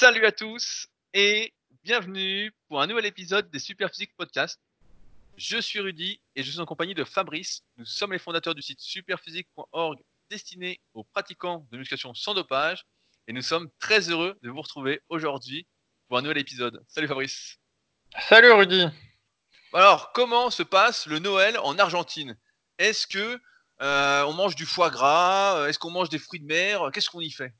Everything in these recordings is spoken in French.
Salut à tous et bienvenue pour un nouvel épisode des Superphysique Podcast. Je suis Rudy et je suis en compagnie de Fabrice. Nous sommes les fondateurs du site superphysique.org destiné aux pratiquants de musculation sans dopage et nous sommes très heureux de vous retrouver aujourd'hui pour un nouvel épisode. Salut Fabrice. Salut Rudy. Alors, comment se passe le Noël en Argentine? Est-ce que euh, on mange du foie gras? Est-ce qu'on mange des fruits de mer? Qu'est-ce qu'on y fait?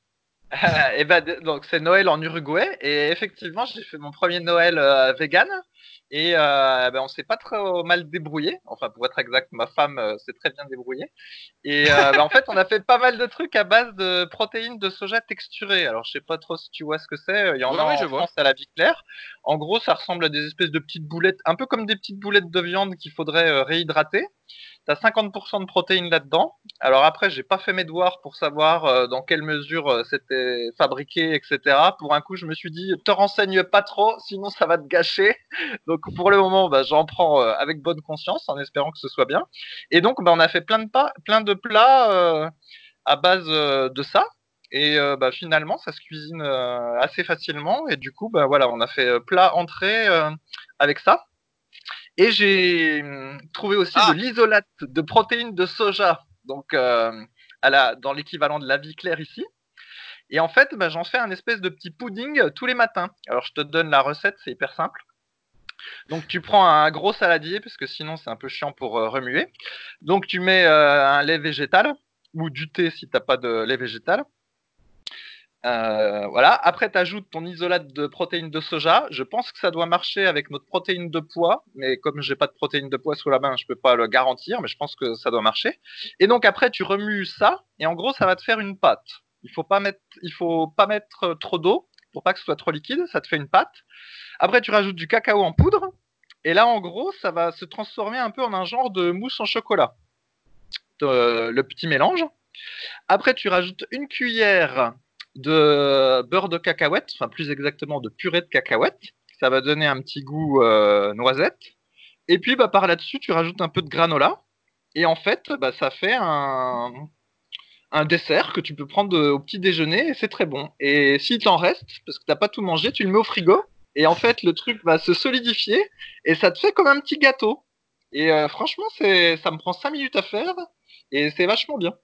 et ben, donc c'est Noël en Uruguay et effectivement j'ai fait mon premier Noël euh, vegan et euh, ben, on s'est pas trop mal débrouillé. Enfin pour être exact, ma femme euh, s'est très bien débrouillée. Et ben, en fait on a fait pas mal de trucs à base de protéines de soja texturées. Alors je sais pas trop si tu vois ce que c'est. Il y en a en France à la vie claire. En gros ça ressemble à des espèces de petites boulettes, un peu comme des petites boulettes de viande qu'il faudrait réhydrater. T'as 50% de protéines là-dedans. Alors après, j'ai pas fait mes devoirs pour savoir euh, dans quelle mesure euh, c'était fabriqué, etc. Pour un coup, je me suis dit, te renseigne pas trop, sinon ça va te gâcher. Donc pour le moment, bah, j'en prends euh, avec bonne conscience, en espérant que ce soit bien. Et donc, bah, on a fait plein de, pas, plein de plats à base de ça. Et bah, finalement, ça se cuisine assez facilement. Et du coup, bah, voilà, on a fait plat entrée avec ça. Et j'ai hum, trouvé aussi ah. de l'isolate de protéines de soja, donc euh, à la, dans l'équivalent de la vie claire ici. Et en fait, bah, j'en fais un espèce de petit pudding tous les matins. Alors je te donne la recette, c'est hyper simple. Donc tu prends un gros saladier, parce que sinon c'est un peu chiant pour euh, remuer. Donc tu mets euh, un lait végétal, ou du thé si tu n'as pas de lait végétal. Euh, voilà. Après, tu ajoutes ton isolate de protéines de soja. Je pense que ça doit marcher avec notre protéine de poids, mais comme j'ai pas de protéines de poids sous la main, je peux pas le garantir, mais je pense que ça doit marcher. Et donc après, tu remues ça, et en gros, ça va te faire une pâte. Il faut pas mettre, il faut pas mettre trop d'eau pour pas que ce soit trop liquide. Ça te fait une pâte. Après, tu rajoutes du cacao en poudre, et là, en gros, ça va se transformer un peu en un genre de mousse en chocolat. le petit mélange. Après, tu rajoutes une cuillère de beurre de cacahuète, enfin plus exactement de purée de cacahuète. Ça va donner un petit goût euh, noisette. Et puis bah, par là-dessus, tu rajoutes un peu de granola. Et en fait, bah, ça fait un, un dessert que tu peux prendre au petit déjeuner et c'est très bon. Et s'il t'en reste, parce que t'as pas tout mangé, tu le mets au frigo. Et en fait, le truc va se solidifier et ça te fait comme un petit gâteau. Et euh, franchement, c'est, ça me prend 5 minutes à faire et c'est vachement bien.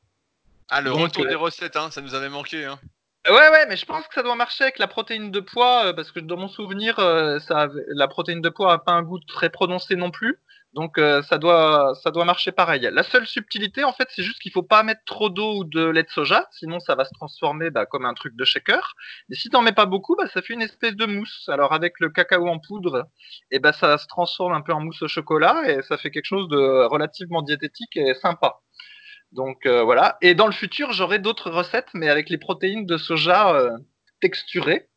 Ah, le retour euh, des recettes, hein, ça nous avait manqué. Hein. Ouais, ouais, mais je pense que ça doit marcher avec la protéine de poids, euh, parce que dans mon souvenir, euh, ça la protéine de poids a pas un goût très prononcé non plus. Donc euh, ça doit ça doit marcher pareil. La seule subtilité, en fait, c'est juste qu'il faut pas mettre trop d'eau ou de lait de soja, sinon ça va se transformer bah, comme un truc de shaker. Et si t'en mets pas beaucoup, bah, ça fait une espèce de mousse. Alors avec le cacao en poudre, et eh ben ça se transforme un peu en mousse au chocolat et ça fait quelque chose de relativement diététique et sympa. Donc euh, voilà. Et dans le futur, j'aurai d'autres recettes, mais avec les protéines de soja euh, texturées.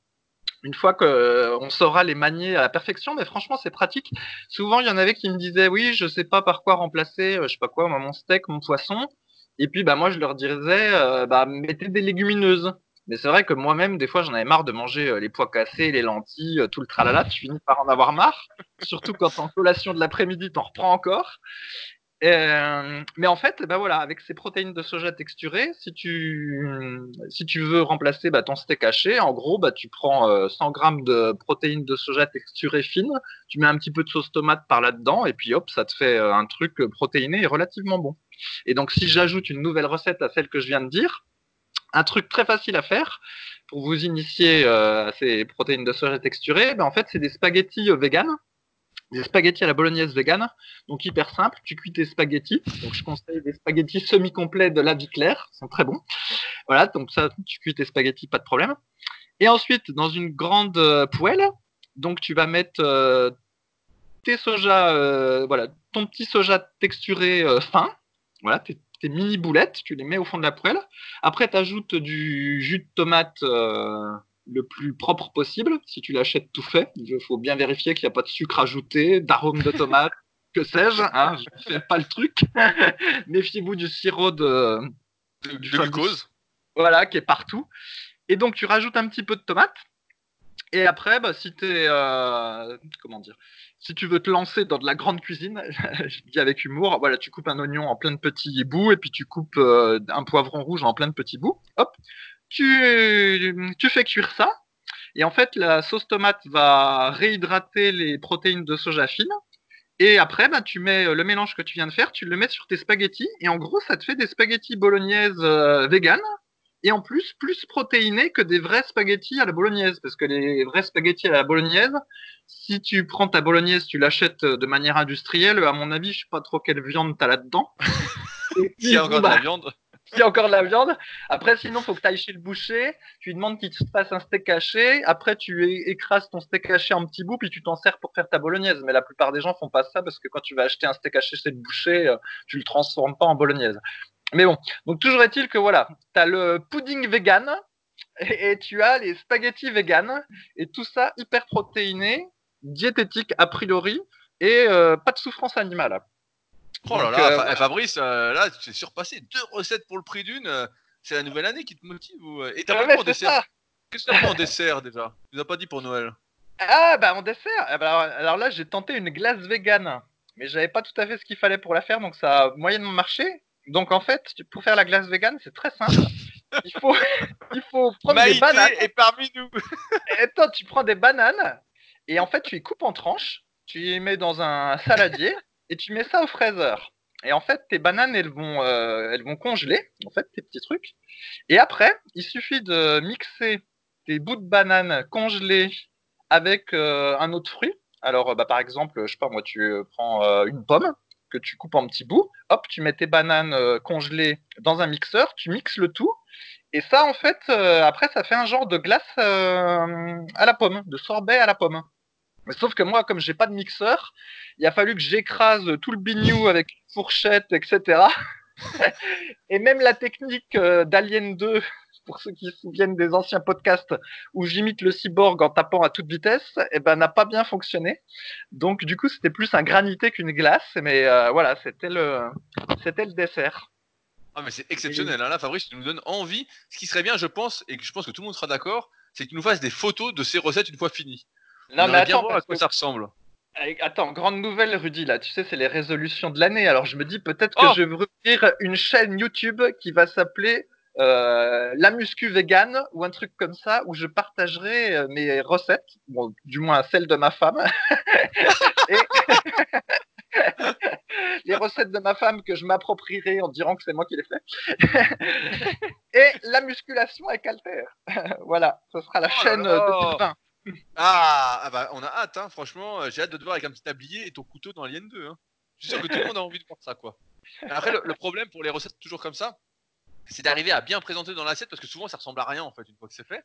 Une fois qu'on euh, saura les manier à la perfection, mais franchement c'est pratique. Souvent il y en avait qui me disaient oui, je sais pas par quoi remplacer, je sais pas quoi, mon steak, mon poisson. Et puis bah moi je leur disais bah mettez des légumineuses. Mais c'est vrai que moi-même, des fois, j'en avais marre de manger les pois cassés, les lentilles, tout le tralala. Tu finis par en avoir marre. Surtout quand en collation de l'après-midi, t'en reprends encore. Euh, mais en fait, bah voilà, avec ces protéines de soja texturées, si tu, si tu veux remplacer bah, ton steak haché, en gros, bah, tu prends 100 euh, grammes de protéines de soja texturées fines, tu mets un petit peu de sauce tomate par là-dedans, et puis hop, ça te fait euh, un truc protéiné et relativement bon. Et donc, si j'ajoute une nouvelle recette à celle que je viens de dire, un truc très facile à faire pour vous initier à ces protéines de soja texturées, bah, en fait, c'est des spaghettis véganes des spaghettis à la bolognaise vegan. Donc hyper simple, tu cuis tes spaghettis. Donc je conseille des spaghettis semi-complets de la vie claire, sont très bons. Voilà, donc ça, tu cuis tes spaghettis, pas de problème. Et ensuite, dans une grande euh, poêle, donc tu vas mettre euh, tes soja, euh, voilà, ton petit soja texturé fin, voilà, tes, tes, mini boulettes, tu les mets au fond de la poêle. Après, tu ajoutes du jus de tomate le plus propre possible. Si tu l'achètes tout fait, il faut bien vérifier qu'il n'y a pas de sucre ajouté, d'arôme de tomate, que sais-je. Hein, je ne fais pas le truc. Méfiez-vous du sirop de, de, glucose. Voilà, qui est partout. Et donc, tu rajoutes un petit peu de tomate. Et après, bah, si tu euh, comment dire, si tu veux te lancer dans de la grande cuisine, je dis avec humour, voilà, tu coupes un oignon en plein de petits bouts et puis tu coupes euh, un poivron rouge en plein de petits bouts. Hop, tu, tu fais cuire ça. Et en fait, la sauce tomate va réhydrater les protéines de soja fines. Et après, bah, tu mets le mélange que tu viens de faire, tu le mets sur tes spaghettis. Et en gros, ça te fait des spaghettis bolognaises euh, vegan. Et en plus, plus protéinés que des vrais spaghettis à la bolognaise. Parce que les vrais spaghettis à la bolognaise, si tu prends ta bolognaise, tu l'achètes de manière industrielle, à mon avis, je sais pas trop quelle viande t'as là-dedans. Il y a encore de la bah, viande. il y a encore de la viande. Après, sinon, faut que tu ailles chez le boucher. Tu lui demandes qu'il te fasse un steak haché. Après, tu écrases ton steak haché en petits bouts, puis tu t'en sers pour faire ta bolognaise. Mais la plupart des gens font pas ça parce que quand tu vas acheter un steak haché chez le boucher, euh, tu le transformes pas en bolognaise. Mais bon, donc toujours est-il que voilà, tu as le pudding vegan et, et tu as les spaghettis vegan et tout ça hyper protéiné, diététique a priori et euh, pas de souffrance animale. Oh là Donc, là, euh, Fa- Fabrice, euh, là, tu t'es surpassé. Deux recettes pour le prix d'une. euh, c'est la nouvelle année qui te motive ou... Et t'as Ah pas en dessert? Qu'est-ce que t'as pris en dessert déjà? Tu nous as pas dit pour Noël. Ah bah en dessert. Ah, bah, alors, alors là j'ai tenté une glace vegan, mais j'avais pas tout à fait ce qu'il fallait pour la faire, donc ça a moyennement marché. Donc en fait, pour faire la glace vegan, c'est très simple. Il faut, il faut prendre des bananes. est parmi nous. Et Attends, tu prends des bananes et en fait tu les coupes en tranches, tu les mets dans un saladier et tu mets ça au fraiseur. Et en fait, tes bananes, elles vont, euh, elles vont congeler, en fait, tes petits trucs. Et après, il suffit de mixer tes bouts de bananes congelés avec euh, un autre fruit. Alors, euh, bah, par exemple, je sais pas moi, tu prends une pomme que tu coupes en petits bouts. Hop, tu mets tes bananes congelées dans un mixeur, tu mixes le tout. Et ça, en fait, après, ça fait un genre de glace à la pomme, de sorbet à la pomme. Mais sauf que moi, comme j'ai pas de mixeur, il a fallu que j'écrase tout le bignou avec une fourchette, etc. Et même la technique euh, d'Alien 2, pour ceux qui se souviennent des anciens podcasts où j'imite le cyborg en tapant à toute vitesse, eh ben, n'a pas bien fonctionné. Donc, du coup, c'était plus un granité qu'une glace, mais euh, voilà, c'était le, c'était le dessert. Ah mais c'est exceptionnel. Hein. Là, Fabrice, tu nous donnes envie. Ce qui serait bien, je pense, et je pense que tout le monde sera d'accord, c'est que tu nous fasses des photos de ces recettes une fois finies. Non, On mais attends, voir à quoi que- ça ressemble. Attends, grande nouvelle, Rudy, là, tu sais, c'est les résolutions de l'année. Alors, je me dis peut-être que Oh je vais ouvrir une chaîne YouTube qui va s'appeler euh, La Muscu Vegan ou un truc comme ça, où je partagerai euh, mes recettes, bon, du moins celles de ma femme, et les recettes de ma femme que je m'approprierai en disant que c'est moi qui les fais, et la musculation avec Alter. voilà, ce sera la Oh là chaîne là. euh, 2020. Ah, ah bah on a hâte, hein. franchement, euh, j'ai hâte de te voir avec un petit tablier et ton couteau dans Alien 2. Hein. Je suis sûr que tout le monde a envie de voir ça, quoi. Après, le, le problème pour les recettes toujours comme ça, c'est d'arriver à bien présenter dans l'assiette parce que souvent ça ressemble à rien en fait une fois que c'est fait.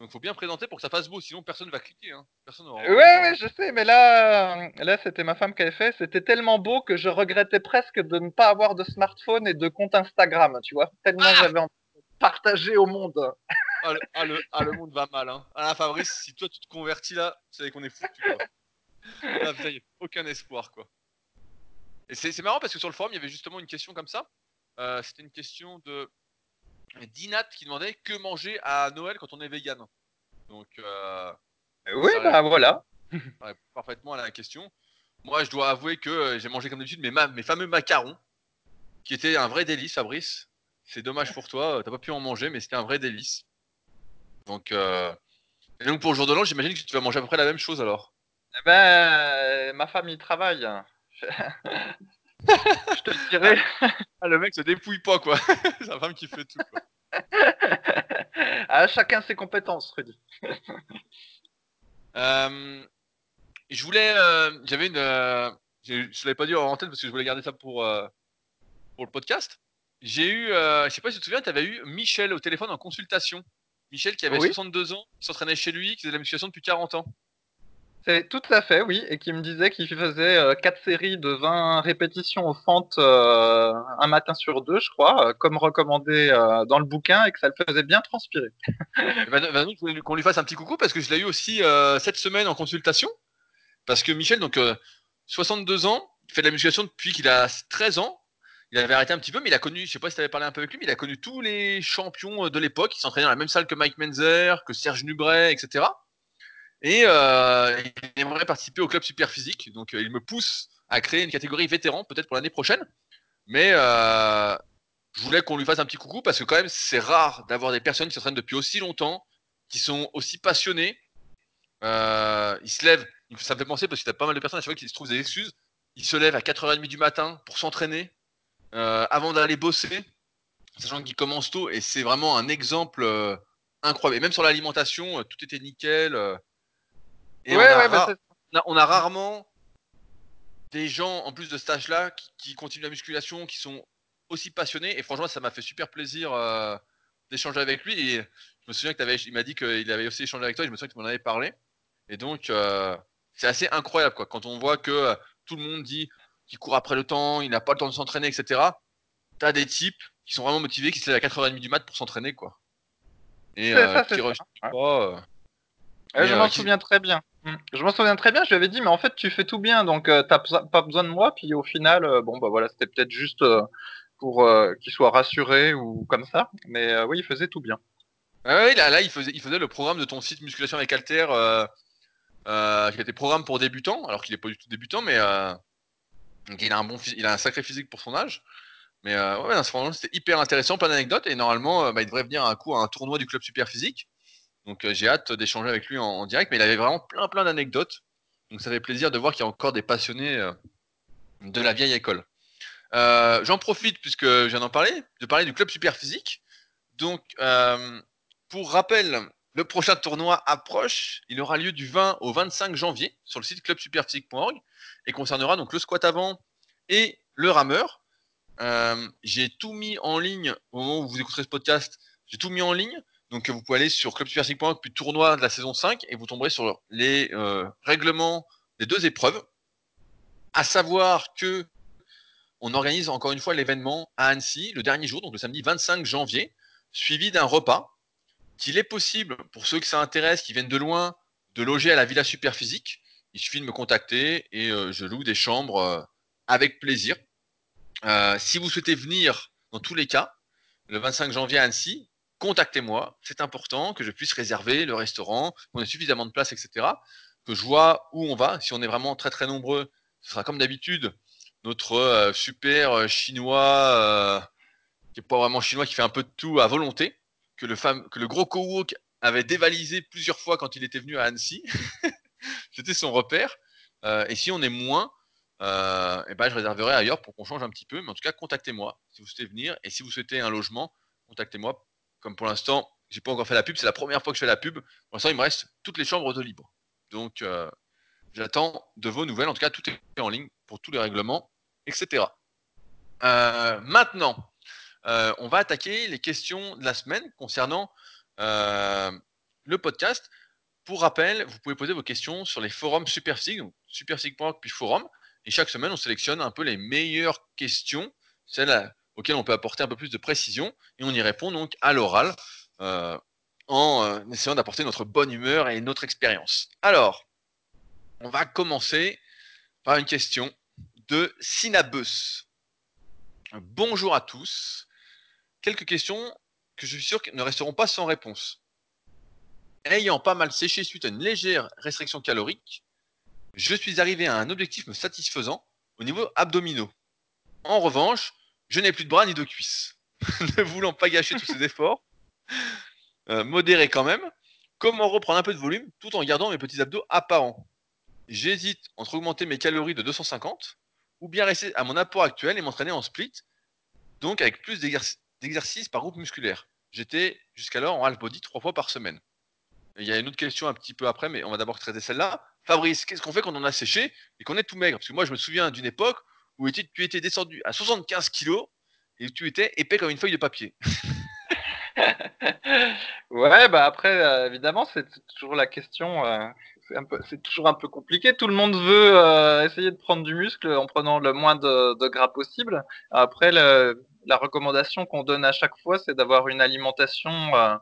Donc faut bien présenter pour que ça fasse beau, sinon personne va cliquer. Hein. Personne aura Ouais, ouais, je sais, mais là, euh, là, c'était ma femme qui avait fait. C'était tellement beau que je regrettais presque de ne pas avoir de smartphone et de compte Instagram, tu vois. Tellement Ah j'avais envie de partager au monde. Ah le, ah, le, ah, le monde va mal. Hein. Ah Fabrice, si toi tu te convertis là, c'est qu'on est foutu. Quoi. Là, putain, y a aucun espoir quoi. Et c'est c'est marrant parce que sur le forum, il y avait justement une question comme ça. Euh, C'était une question de Dinat qui demandait que manger à Noël quand on est vegan. Donc, euh, Oui, Ça bah voilà. parfaitement à la question. Moi, je dois avouer que euh, j'ai mangé comme d'habitude mes, ma- mes fameux macarons, qui étaient un vrai délice, Fabrice. C'est dommage pour toi, euh, t'as pas pu en manger, mais c'était un vrai délice. Donc, euh... et donc pour le jour de l'an, j'imagine que tu vas manger à peu près la même chose alors. Eh Ben, euh, ma femme y travaille. je te dirai. Ah, le mec se dépouille pas quoi. C'est la femme qui fait tout. Quoi. à chacun ses compétences, Rudy. Euh, je voulais, euh, j'avais une, euh, je l'avais pas dit en antenne parce que je voulais garder ça pour pour le podcast. J'ai eu, je sais pas si tu te souviens, tu avais eu Michel au téléphone en consultation. Michel qui avait Oui. 62 ans, qui s'entraînait chez lui, qui faisait de la musculation depuis 40 ans. C'est tout à fait, oui, et qui me disait qu'il faisait euh, quatre séries de 20 répétitions aux fentes euh, un matin sur deux, je crois, euh, comme recommandé euh, dans le bouquin, et que ça le faisait bien transpirer. Ben, ben, nous, je voulais qu'on lui fasse un petit coucou parce que je l'ai eu aussi cette semaine en consultation. Parce que Michel, donc euh, 62 ans, il fait de la musculation depuis qu'il a 13 ans. Il avait arrêté un petit peu, mais il a connu, je sais pas si tu parlé un peu avec lui, mais il a connu tous les champions euh, de l'époque. Il s'entraînait dans la même salle que Mike Menzer, que Serge Nubret, etc. Et euh, il aimerait participer au club super physique. Donc euh, il me pousse à créer une catégorie vétéran, peut-être pour l'année prochaine. Mais je voulais qu'on lui fasse un petit coucou parce que quand même c'est rare d'avoir des personnes qui s'entraînent depuis aussi longtemps, qui sont aussi passionnés. Euh, ils se lèvent, ça me fait penser parce qu'il y a pas mal de personnes à chaque fois qui se trouvent des excuses. Ils se lèvent à 4h30 du matin pour s'entraîner euh, avant d'aller bosser, sachant qu'ils commencent tôt. Et c'est vraiment un exemple euh, incroyable. Et même sur l'alimentation, tout était nickel. et on, a bah, on, a, rarement des gens, en plus de ce âge-là, qui, qui, continuent la musculation, qui sont aussi passionnés. Et franchement, ça m'a fait super plaisir d'échanger avec lui. Et je me souviens qu'il m'a dit qu'il avait aussi échangé avec toi. Et je me souviens que tu m'en avais parlé. Et donc, euh, c'est assez incroyable quoi. Quand on voit que euh, tout le monde dit qu'il court après le temps, il n'a pas le temps de s'entraîner, etc. Tu as des types qui sont vraiment motivés, qui se lèvent à 4h30 du mat pour s'entraîner. quoi. Et euh, qui pas. je m'en souviens très bien. Hmm. Je m'en souviens très bien, je lui avais dit, mais en fait, tu fais tout bien, donc tu t'as pas besoin de moi. Puis au final, bon, bah voilà, c'était peut-être juste pour qu'il soit rassuré ou comme ça. Mais oui, il faisait tout bien. Ouais, là, là il, faisait, il faisait le programme de ton site Musculation avec Alter, euh, euh, qui était programme pour débutants, alors qu'il est pas du tout débutant, mais euh, il a un il sacré physique pour son âge. Mais ouais, c'était hyper intéressant, plein d'anecdotes, et normalement, bah, il devrait venir un coup à un tournoi du club Super Physique. Donc j'ai hâte d'échanger avec lui en, direct, mais il avait vraiment plein plein d'anecdotes. Donc ça fait plaisir de voir qu'il y a encore des passionnés de la vieille école. J'en profite puisque je viens d'en parler, de parler du club Super Physique. Donc pour rappel, le prochain tournoi approche. Il aura lieu du 20 au 25 janvier sur le site clubsuperphysique.org et concernera donc le squat avant et le rameur. Euh, j'ai tout mis en ligne au moment où vous écouterez ce podcast. J'ai tout mis en ligne. Donc vous pouvez aller sur clubsuperphysique.org puis tournoi de la saison 5 et vous tomberez sur les euh, règlements des deux épreuves. À savoir que on organise encore une fois l'événement à Annecy le dernier jour, donc le samedi 25 janvier, suivi d'un repas qu'il est possible, pour ceux que ça intéresse, qui viennent de loin, de loger à la Villa Superphysique. Il suffit de me contacter et euh, je loue des chambres euh, avec plaisir. Euh, si vous souhaitez venir, dans tous les cas, le 25 janvier à Annecy, contactez-moi. C'est important que je puisse réserver le restaurant, qu'on ait suffisamment de place, etc. Que je vois où on va. Si on est vraiment très très nombreux, ce sera comme d'habitude notre super chinois, qui n'est pas vraiment chinois, qui fait un peu de tout à volonté que le, que le gros Kowok avait dévalisé plusieurs fois quand il était venu à Annecy. C'était son repère. Euh, et si on est moins, euh, eh ben, je réserverai ailleurs pour qu'on change un petit peu. Mais en tout cas, contactez-moi si vous souhaitez venir. Et si vous souhaitez un logement, contactez-moi. Comme pour l'instant, j'ai pas encore fait la pub. C'est la première fois que je fais la pub. Pour l'instant, il me reste toutes les chambres de libre. Donc, euh, j'attends de vos nouvelles. En tout cas, tout est en ligne pour tous les règlements, etc. maintenant, euh, on va attaquer les questions de la semaine concernant euh, le podcast. Pour rappel, vous pouvez poser vos questions sur les forums Supersig, donc supersig.org puis forum. Et chaque semaine, on sélectionne un peu les meilleures questions, celles auxquelles on peut apporter un peu plus de précision, et on y répond donc à l'oral, euh, en essayant d'apporter notre bonne humeur et notre expérience. Alors, on va commencer par une question de Sinabus. Bonjour à tous quelques questions que je suis sûr ne resteront pas sans réponse. Ayant pas mal séché suite à une légère restriction calorique, je suis arrivé à un objectif me satisfaisant au niveau abdominaux. En revanche, je n'ai plus de bras ni de cuisses. ne voulant pas gâcher tous ces efforts, euh, modérés quand même, comment reprendre un peu de volume tout en gardant mes petits abdos apparents? J'hésite entre augmenter mes calories de 250 ou bien rester à mon apport actuel et m'entraîner en split, donc avec plus d'exercice par groupe musculaire. J'étais jusqu'alors en half body trois fois par semaine. il y a une autre question un petit peu après, mais on va d'abord traiter celle-là. Fabrice, qu'est-ce qu'on fait quand on a séché et qu'on est tout maigre? Parce que moi, je me souviens d'une époque où tu étais descendu à 75 kilos et tu étais épais comme une feuille de papier. ouais, bah après, euh, évidemment, c'est toujours la question. Euh, c'est toujours un peu compliqué. Tout le monde veut euh, essayer de prendre du muscle en prenant le moins de, de gras possible. Après, le, la recommandation qu'on donne à chaque fois, c'est d'avoir une alimentation euh,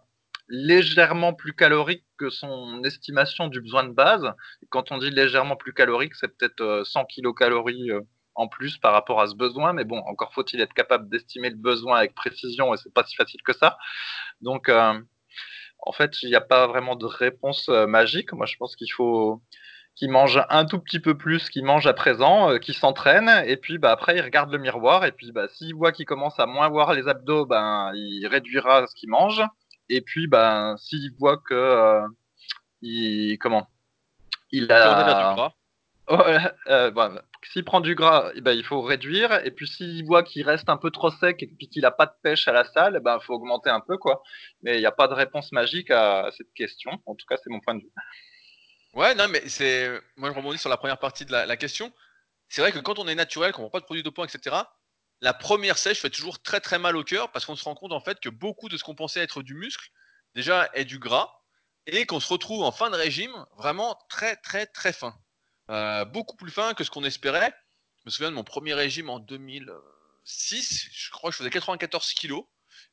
légèrement plus calorique que son estimation du besoin de base. Quand on dit légèrement plus calorique, c'est peut-être 100 euh, kilocalories euh, en plus par rapport à ce besoin. Mais bon, encore faut-il être capable d'estimer le besoin avec précision et c'est pas si facile que ça. Donc, en fait, il n'y a pas vraiment de réponse magique. Moi, je pense qu'il faut qui mange un tout petit peu plus qu'il mange à présent, euh, qui s'entraîne, et puis bah, après il regarde le miroir, et puis bah, s'il voit qu'il commence à moins voir les abdos, ben, il réduira ce qu'il mange, Et puis, ben, s'il voit que euh, il comment il a euh, s'il prend du gras, eh ben, il faut réduire. Et puis s'il voit qu'il reste un peu trop sec et puis qu'il a pas de pêche à la salle, eh ben, il faut augmenter un peu, quoi. Mais il n'y a pas de réponse magique à cette question. En tout cas, c'est mon point de vue. Ouais, non, mais c'est. Moi, je rebondis sur la première partie de la, question. C'est vrai que quand on est naturel, qu'on prend pas de produits dopants, etc., la première sèche fait toujours très très mal au cœur parce qu'on se rend compte en fait que beaucoup de ce qu'on pensait être du muscle, déjà, est du gras et qu'on se retrouve en fin de régime vraiment très très très fin. Euh, beaucoup plus fin que ce qu'on espérait. Je me souviens de mon premier régime en 2006, je crois que je faisais 94 kilos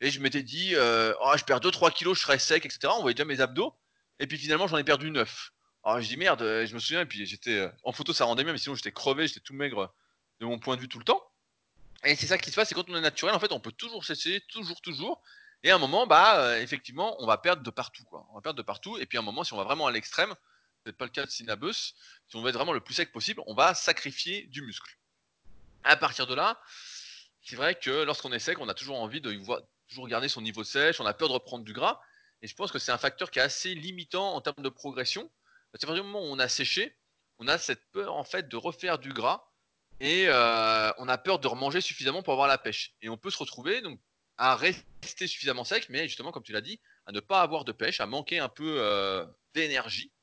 et je m'étais dit, oh, je perds 2-3 kilos, je serai sec, etc. On voyait déjà mes abdos et puis finalement j'en ai perdu 9. Alors je dis merde, euh, je me souviens, puis j'étais euh, en photo ça rendait bien, mais sinon j'étais crevé, j'étais tout maigre de mon point de vue tout le temps. Et c'est ça qui se passe, c'est quand on est naturel, en fait, on peut toujours cesser, toujours, toujours. Et à un moment, bah, euh, effectivement, on va perdre de partout, quoi. On va perdre de partout. Et puis à un moment, si on va vraiment à l'extrême, peut-être pas le cas de Sinabus, si on veut être vraiment le plus sec possible, on va sacrifier du muscle. À partir de là, c'est vrai que lorsqu'on est sec, on a toujours envie de toujours garder son niveau sèche, on a peur de reprendre du gras. Et je pense que c'est un facteur qui est assez limitant en termes de progression. Parce partir du moment où on a séché, on a cette peur en fait de refaire du gras et euh, on a peur de remanger suffisamment pour avoir la pêche. Et on peut se retrouver donc à rester suffisamment sec, mais justement, comme tu l'as dit, à ne pas avoir de pêche, à manquer un peu euh, d'énergie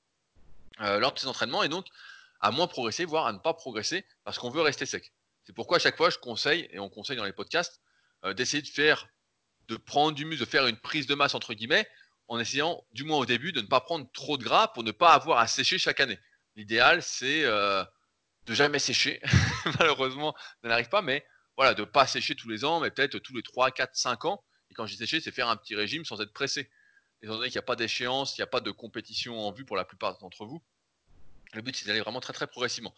euh, lors de ces entraînements et donc à moins progresser, voire à ne pas progresser parce qu'on veut rester sec. C'est pourquoi à chaque fois je conseille, et on conseille dans les podcasts, d'essayer de faire, de prendre du muscle, de faire une prise de masse entre guillemets, en essayant, du moins au début, de ne pas prendre trop de gras pour ne pas avoir à sécher chaque année. L'idéal, c'est euh, de jamais sécher. Malheureusement, ça n'arrive pas, mais voilà, de pas sécher tous les ans, mais peut-être tous les 3, 4, 5 ans. Et quand je dis sécher, c'est faire un petit régime sans être pressé. Étant donné qu'il n'y a pas d'échéance, il n'y a pas de compétition en vue pour la plupart d'entre vous. Le but, c'est d'aller vraiment très très progressivement.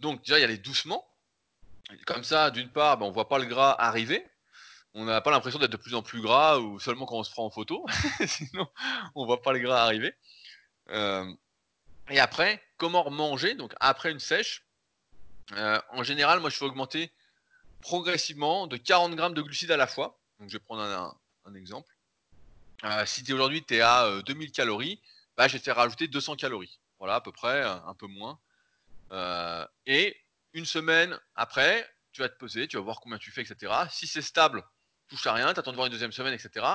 Donc déjà, il y aller doucement. Comme ça, d'une part, ben, on voit pas le gras arriver. On n'a pas l'impression d'être de plus en plus gras ou seulement quand on se prend en photo. Sinon, on voit pas le gras arriver. Euh, et après, comment manger? Donc après une sèche, euh, en général, moi je fais augmenter progressivement de 40 grammes de glucides à la fois. Donc je vais prendre un, exemple. Euh, si aujourd'hui tu es à euh, 2000 calories, bah, je vais te faire rajouter 200 calories. Voilà, à peu près, un, peu moins. Euh, et une semaine après, tu vas te peser, tu vas voir combien tu fais, etc. Si c'est stable, touche à rien, t'attends de voir une deuxième semaine, etc.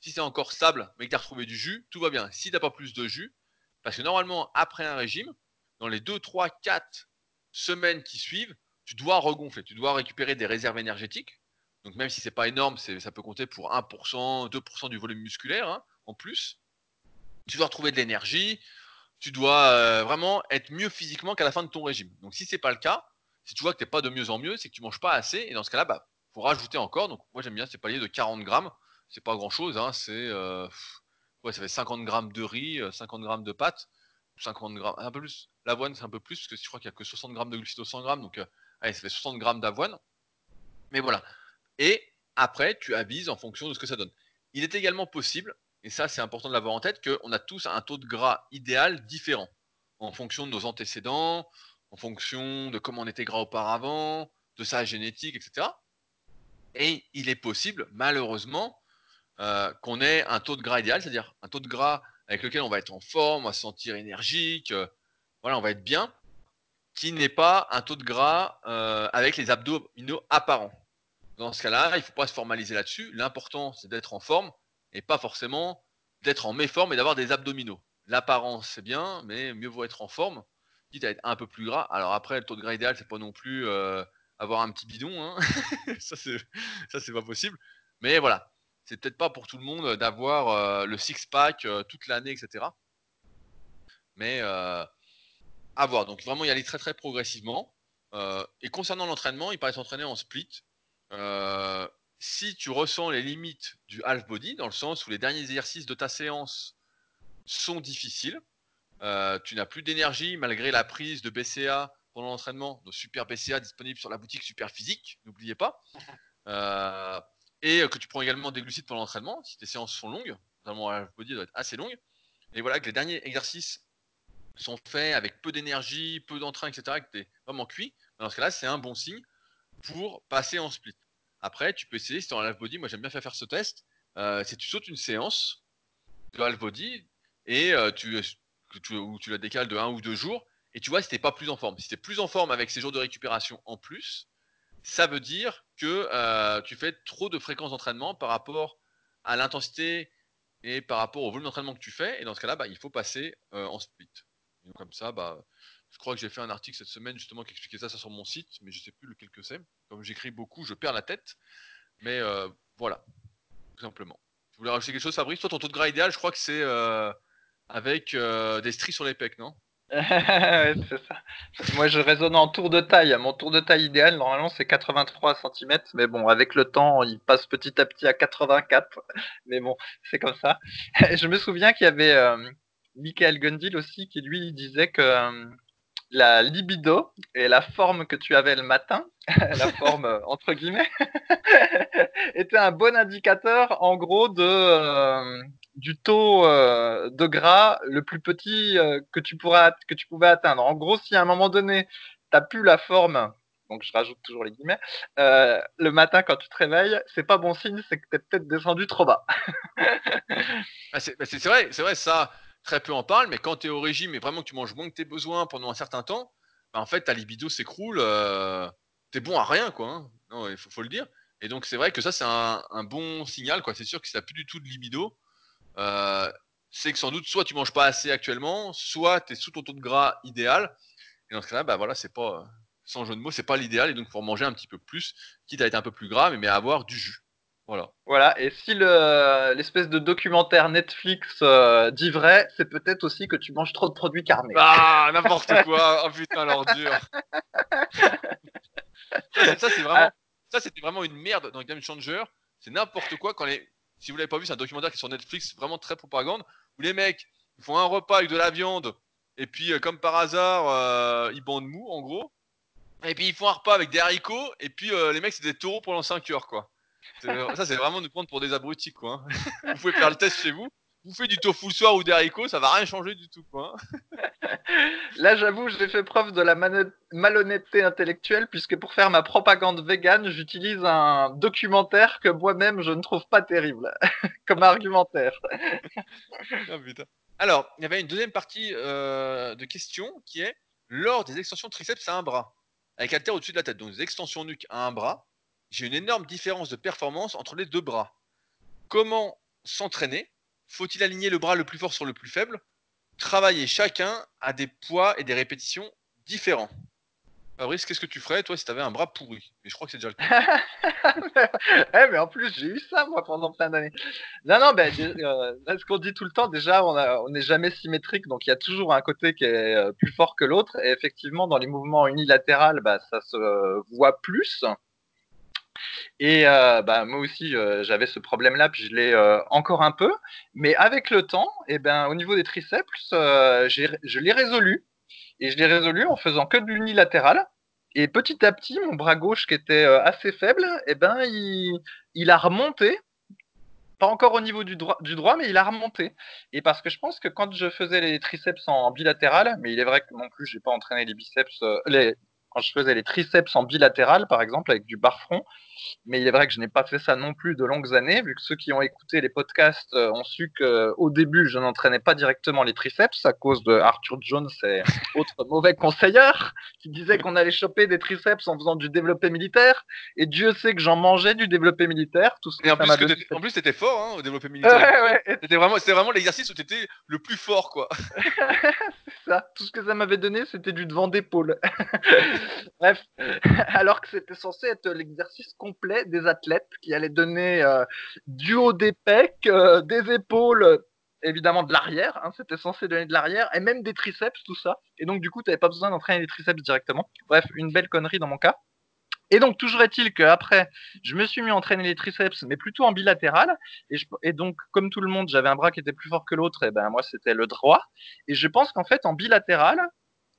Si c'est encore stable, mais que tu as retrouvé du jus, tout va bien. Si t'as pas plus de jus, parce que normalement, après un régime, dans les 2, 3, 4 semaines qui suivent, tu dois regonfler, tu dois récupérer des réserves énergétiques. Donc même si c'est pas énorme, ça peut compter pour 1%, 2% du volume musculaire hein, en plus. Tu dois retrouver de l'énergie, tu dois euh, vraiment être mieux physiquement qu'à la fin de ton régime. Donc si c'est pas le cas, si tu vois que tu n'es pas de mieux en mieux, c'est que tu manges pas assez. Et dans ce cas-là, bah, faut rajouter encore. Donc moi j'aime bien ces paliers de 40 grammes. C'est pas grand chose, hein, c'est euh, ouais, ça fait 50 grammes de riz, euh, 50 grammes de pâtes, 50 grammes, un peu plus. L'avoine c'est un peu plus parce que je crois qu'il y a que 60 grammes de glucides au 100 grammes, donc euh, allez, ça fait 60 grammes d'avoine. Mais voilà. Et après, tu avises en fonction de ce que ça donne. Il est également possible, et ça c'est important de l'avoir en tête, qu'on a tous un taux de gras idéal différent en fonction de nos antécédents, en fonction de comment on était gras auparavant, de sa génétique, etc. Et il est possible, malheureusement, euh, qu'on ait un taux de gras idéal, c'est-à-dire un taux de gras avec lequel on va être en forme, on va se sentir énergique, euh, voilà, on va être bien, qui n'est pas un taux de gras euh, avec les abdominaux apparents. Dans ce cas-là, il ne faut pas se formaliser là-dessus. L'important, c'est d'être en forme et pas forcément d'être en méforme et d'avoir des abdominaux. L'apparence, c'est bien, mais mieux vaut être en forme, quitte à être un peu plus gras. Alors après, le taux de gras idéal, c'est pas non plus avoir un petit bidon. Hein. ça, c'est pas possible. Mais voilà, c'est peut-être pas pour tout le monde d'avoir euh, le six-pack euh, toute l'année, etc. Mais euh, à voir. Donc vraiment y aller très très progressivement. Euh, et concernant l'entraînement, il paraît s'entraîner en split. Euh, si tu ressens les limites du half body, dans le sens où les derniers exercices de ta séance sont difficiles, euh, tu n'as plus d'énergie malgré la prise de BCA pendant l'entraînement, nos super BCA disponibles sur la boutique Super Physique, n'oubliez pas. Euh, et que tu prends également des glucides pendant l'entraînement, si tes séances sont longues, notamment half body doit être assez longue. Et voilà que les derniers exercices sont faits avec peu d'énergie, peu d'entrain, etc., que tu es vraiment cuit, dans ce cas-là, c'est un bon signe pour passer en split. Après, tu peux essayer, si tu es en live body, moi j'aime bien faire, faire ce test, euh, c'est tu sautes une séance, de half body et euh, tu, tu, ou tu la décales de un ou deux jours et tu vois si t'es pas plus en forme. Si t'es plus en forme avec ces jours de récupération en plus, ça veut dire que euh, tu fais trop de fréquences d'entraînement par rapport à l'intensité et par rapport au volume d'entraînement que tu fais. Et dans ce cas-là, bah, il faut passer euh, en split. Donc, comme ça, bah, je crois que j'ai fait un article cette semaine justement qui expliquait ça, ça sur mon site, mais je sais plus lequel que c'est. Comme j'écris beaucoup, je perds la tête. Mais euh, voilà, tout simplement. Tu voulais rajouter quelque chose, Fabrice? Toi, ton taux de gras idéal, je crois que c'est avec des stries sur les pecs, non? c'est ça. Moi, je raisonne en tour de taille. Mon tour de taille idéal, normalement, c'est 83 cm. Mais bon, avec le temps, il passe petit à petit à 84. Mais bon, c'est comme ça. Je me souviens qu'il y avait euh, Michael Gundil aussi qui, lui, disait que euh, la libido et la forme que tu avais le matin, la forme euh, entre guillemets, était un bon indicateur, en gros, de du taux euh, de gras le plus petit euh, que tu pourras que tu pouvais atteindre. En gros, si à un moment donné, tu n'as plus la forme, donc je rajoute toujours les guillemets, euh, le matin quand tu te réveilles, c'est pas bon signe, c'est que tu es peut-être descendu trop bas. ah, c'est bah, vrai, c'est vrai, ça, très peu en parlent, mais quand tu es au régime et vraiment que tu manges moins que tes besoins pendant un certain temps, bah, en fait, ta libido s'écroule, tu es bon à rien, quoi. Hein. Il faut, le dire. Et donc, c'est vrai que ça, c'est un, bon signal, quoi. C'est sûr que si tu plus du tout de libido, euh, c'est que sans doute soit tu manges pas assez actuellement, soit tu es sous ton taux de gras idéal. Et dans ce cas-là, bah voilà, c'est pas sans jeu de mots, c'est pas l'idéal et donc faut manger un petit peu plus, quitte à être un peu plus gras, mais, mais à avoir du jus. Voilà. Voilà. Et si l'espèce de documentaire Netflix euh, dit vrai, c'est peut-être aussi que tu manges trop de produits carnés. Ah, n'importe quoi. oh putain, l'ordure. ça, c'est vraiment, ça, c'était vraiment une merde dans Game Changer. C'est n'importe quoi quand les, si vous l'avez pas vu, c'est un documentaire qui est sur Netflix, vraiment très propagande, où les mecs ils font un repas avec de la viande, et puis euh, comme par hasard, euh, ils bandent mou en gros. Et puis ils font un repas avec des haricots, et puis euh, les mecs c'est des taureaux pendant 5 heures quoi. Ça c'est vraiment nous prendre pour des abrutis quoi. Hein. vous pouvez faire le test chez vous. Vous faites du tofu le soir ou des haricots, ça va rien changer du tout quoi. Hein. Là, j'avoue, j'ai fait preuve de la malhonnêteté intellectuelle puisque pour faire ma propagande végane, j'utilise un documentaire que moi-même je ne trouve pas terrible comme argumentaire. oh, putain. Alors, il y avait une deuxième partie euh, de question qui est lors des extensions triceps à un bras, avec terre au-dessus de la tête, donc des extensions nuque à un bras, j'ai une énorme différence de performance entre les deux bras. Comment s'entraîner Faut-il aligner le bras le plus fort sur le plus faible? Travailler chacun à des poids et des répétitions différents. Fabrice, qu'est-ce que tu ferais, toi, si tu avais un bras pourri? Mais je crois que c'est déjà le cas. eh, mais en plus, j'ai eu ça, moi, pendant plein d'années. Non, non, ben, euh, ce qu'on dit tout le temps, déjà, on n'est jamais symétrique, donc il y a toujours un côté qui est euh, plus fort que l'autre. Et effectivement, dans les mouvements unilatéraux, bah, ça se voit plus. Et euh, bah, moi aussi, euh, j'avais ce problème-là, puis je l'ai euh, encore un peu. Mais avec le temps, eh ben, au niveau des triceps, je l'ai résolu. Et je l'ai résolu en faisant que de l'unilatéral. Et petit à petit, mon bras gauche, qui était assez faible, eh ben, il, il, a remonté. Pas encore au niveau du droit, du droit, mais il a remonté. Et parce que je pense que quand je faisais les triceps en bilatéral, mais il est vrai que non plus, j'ai pas entraîné les biceps, les, quand je faisais les triceps en bilatéral, par exemple, avec du bar front. Mais il est vrai que je n'ai pas fait ça non plus de longues années, vu que ceux qui ont écouté les podcasts euh, ont su qu'au début, je n'entraînais pas directement les triceps à cause de Arthur Jones et autres mauvais conseilleurs qui disaient qu'on allait choper des triceps en faisant du développé militaire. Et Dieu sait que j'en mangeais du développé militaire. Tout ce et en plus, que en plus, t'étais fort hein, au développé militaire. Ouais, ouais. C'était vraiment, vraiment l'exercice où t'étais le plus fort, quoi. ça. Tout ce que ça m'avait donné, c'était du devant d'épaule. Bref, alors que c'était censé être l'exercice complet des athlètes qui allait donner euh, du haut des pecs, euh, des épaules, évidemment de l'arrière, hein, c'était censé donner de l'arrière, et même des triceps, tout ça. Et donc du coup, tu n'avais pas besoin d'entraîner les triceps directement. Bref, une belle connerie dans mon cas. Et donc, toujours est-il qu'après, je me suis mis à entraîner les triceps, mais plutôt en bilatéral. Et, donc, comme tout le monde, j'avais un bras qui était plus fort que l'autre, et ben moi, c'était le droit. Et je pense qu'en fait, en bilatéral,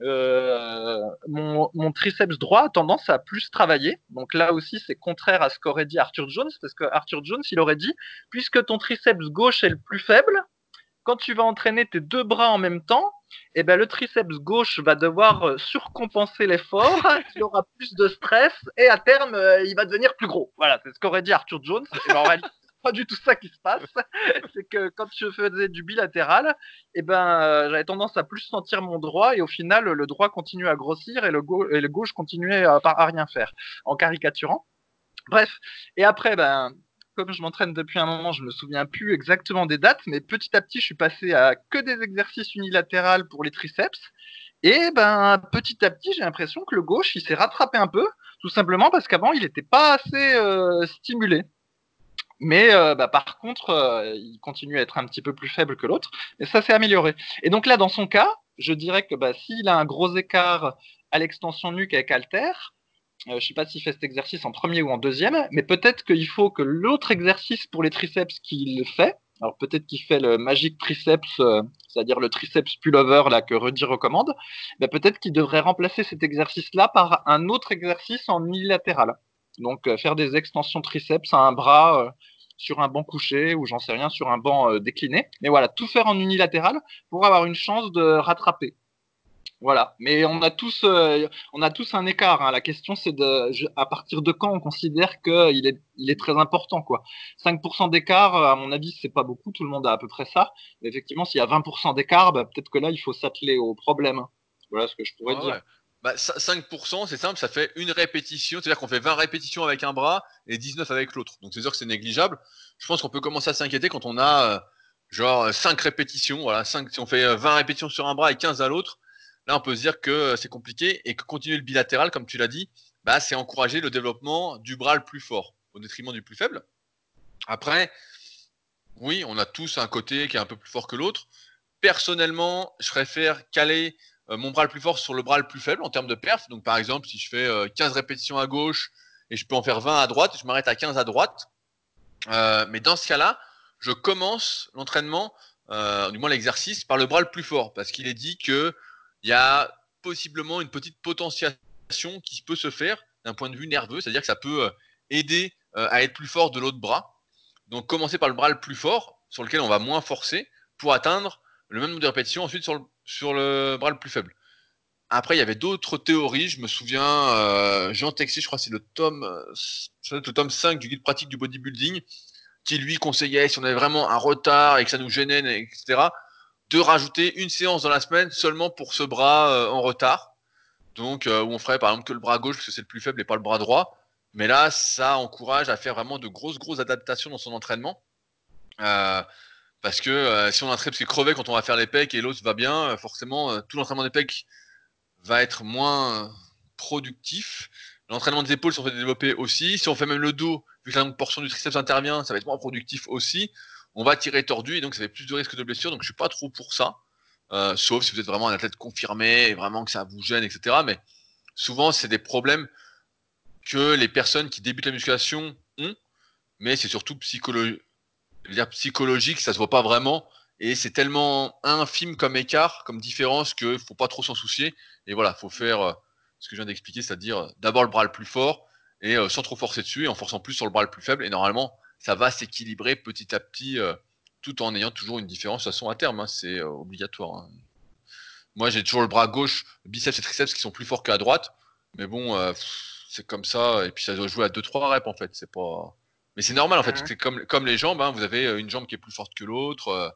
euh, mon, mon, triceps droit a tendance à plus travailler. Donc là aussi, c'est contraire à ce qu'aurait dit Arthur Jones, parce que Arthur Jones, il aurait dit, puisque ton triceps gauche est le plus faible, quand tu vas entraîner tes deux bras en même temps, eh ben, le triceps gauche va devoir euh, surcompenser l'effort, il aura plus de stress, et à terme, euh, il va devenir plus gros. Voilà, c'est ce qu'aurait dit Arthur Jones. Et ben, en réalité, pas du tout ça qui se passe. c'est que quand je faisais du bilatéral, eh ben, euh, j'avais tendance à plus sentir mon droit et au final, le droit continuait à grossir et le, gauche continuait à, à rien faire, en caricaturant. Bref, et après, ben, comme je m'entraîne depuis un moment, je me souviens plus exactement des dates, mais petit à petit, je suis passé à que des exercices unilatérales pour les triceps. Et ben, petit à petit, j'ai l'impression que le gauche, il s'est rattrapé un peu, tout simplement parce qu'avant, il n'était pas assez euh, stimulé. Mais euh, bah, par contre, euh, il continue à être un petit peu plus faible que l'autre, et ça s'est amélioré. Et donc là, dans son cas, je dirais que bah, s'il a un gros écart à l'extension nuque avec Alter, je ne sais pas s'il fait cet exercice en premier ou en deuxième, mais peut-être qu'il faut que l'autre exercice pour les triceps qu'il fait, alors peut-être qu'il fait le magic triceps, euh, c'est-à-dire le triceps pullover là que Rudy recommande, mais peut-être qu'il devrait remplacer cet exercice-là par un autre exercice en unilatéral. Donc euh, faire des extensions triceps à un bras sur un banc couché ou j'en sais rien sur un banc décliné. Mais voilà, tout faire en unilatéral pour avoir une chance de rattraper. Voilà, mais on a tous, euh, on a tous un écart. Hein. La question, c'est de, à partir de quand on considère qu'il est, il est très important, quoi. 5% d'écart, à mon avis, c'est pas beaucoup. Tout le monde a à peu près ça. Mais effectivement, s'il y a 20% d'écart, bah, peut-être que là, il faut s'atteler au problème. Voilà ce que je pourrais ah dire. Bah, 5%, c'est simple, ça fait une répétition. C'est-à-dire qu'on fait 20 répétitions avec un bras et 19 avec l'autre. Donc c'est sûr que c'est négligeable. Je pense qu'on peut commencer à s'inquiéter quand on a euh, genre 5 répétitions. Voilà, 5, si on fait 20 répétitions sur un bras et 15 à l'autre Là, on peut se dire que euh, c'est compliqué et que continuer le bilatéral, comme tu l'as dit, bah, c'est encourager le développement du bras le plus fort au détriment du plus faible. Après, oui, on a tous un côté qui est un peu plus fort que l'autre. Personnellement, je préfère caler euh, mon bras le plus fort sur le bras le plus faible en termes de perf. Donc, par exemple, si je fais 15 euh, répétitions à gauche et je peux en faire 20 à droite, je m'arrête à 15 à droite. mais dans ce cas-là, je commence l'entraînement, du moins l'exercice, par le bras le plus fort parce qu'il est dit que il y a possiblement une petite potentiation qui peut se faire d'un point de vue nerveux, c'est-à-dire que ça peut euh, aider euh, à être plus fort de l'autre bras. Donc commencer par le bras le plus fort, sur lequel on va moins forcer, pour atteindre le même nombre de répétitions ensuite sur le, sur le bras le plus faible. Après, il y avait d'autres théories. Je me souviens, euh, Jean Texier, je crois que c'est le tome, le tome 5 du guide pratique du bodybuilding, qui lui conseillait, si on avait vraiment un retard et que ça nous gênait, etc., de rajouter une séance dans la semaine seulement pour ce bras euh, en retard. Donc, euh, où on ferait par exemple que le bras gauche parce que c'est le plus faible et pas le bras droit. Mais là, ça encourage à faire vraiment de grosses, grosses adaptations dans son entraînement. Euh, parce que si on qui est crevé quand on va faire les pecs et l'autre va bien, forcément, tout l'entraînement des pecs va être moins productif. L'entraînement des épaules, si on fait développer aussi. Si on fait même le dos, vu que la portion du triceps intervient, ça va être moins productif aussi on va tirer tordu et donc ça fait plus de risques de blessure. Donc je suis pas trop pour ça. Euh, sauf si vous êtes vraiment un athlète confirmé et vraiment que ça vous gêne, etc. Mais souvent, c'est des problèmes que les personnes qui débutent la musculation ont, mais c'est surtout psychologique, psychologique, ça se voit pas vraiment. Et c'est tellement infime comme écart, comme différence, qu'il faut pas trop s'en soucier. Et voilà, faut faire euh, ce que je viens d'expliquer, c'est-à-dire d'abord le bras le plus fort et euh, sans trop forcer dessus et en forçant plus sur le bras le plus faible. Et normalement, ça va s'équilibrer petit à petit, euh, tout en ayant toujours une différence de façon à terme. Hein, c'est euh, obligatoire. Hein. Moi, j'ai toujours le bras gauche, biceps et triceps qui sont plus forts qu'à droite. Mais bon, euh, c'est comme ça. Et puis ça doit jouer à 2-3 reps en fait. C'est pas. Mais c'est normal en fait. C'est comme, comme les jambes. Hein, vous avez une jambe qui est plus forte que l'autre.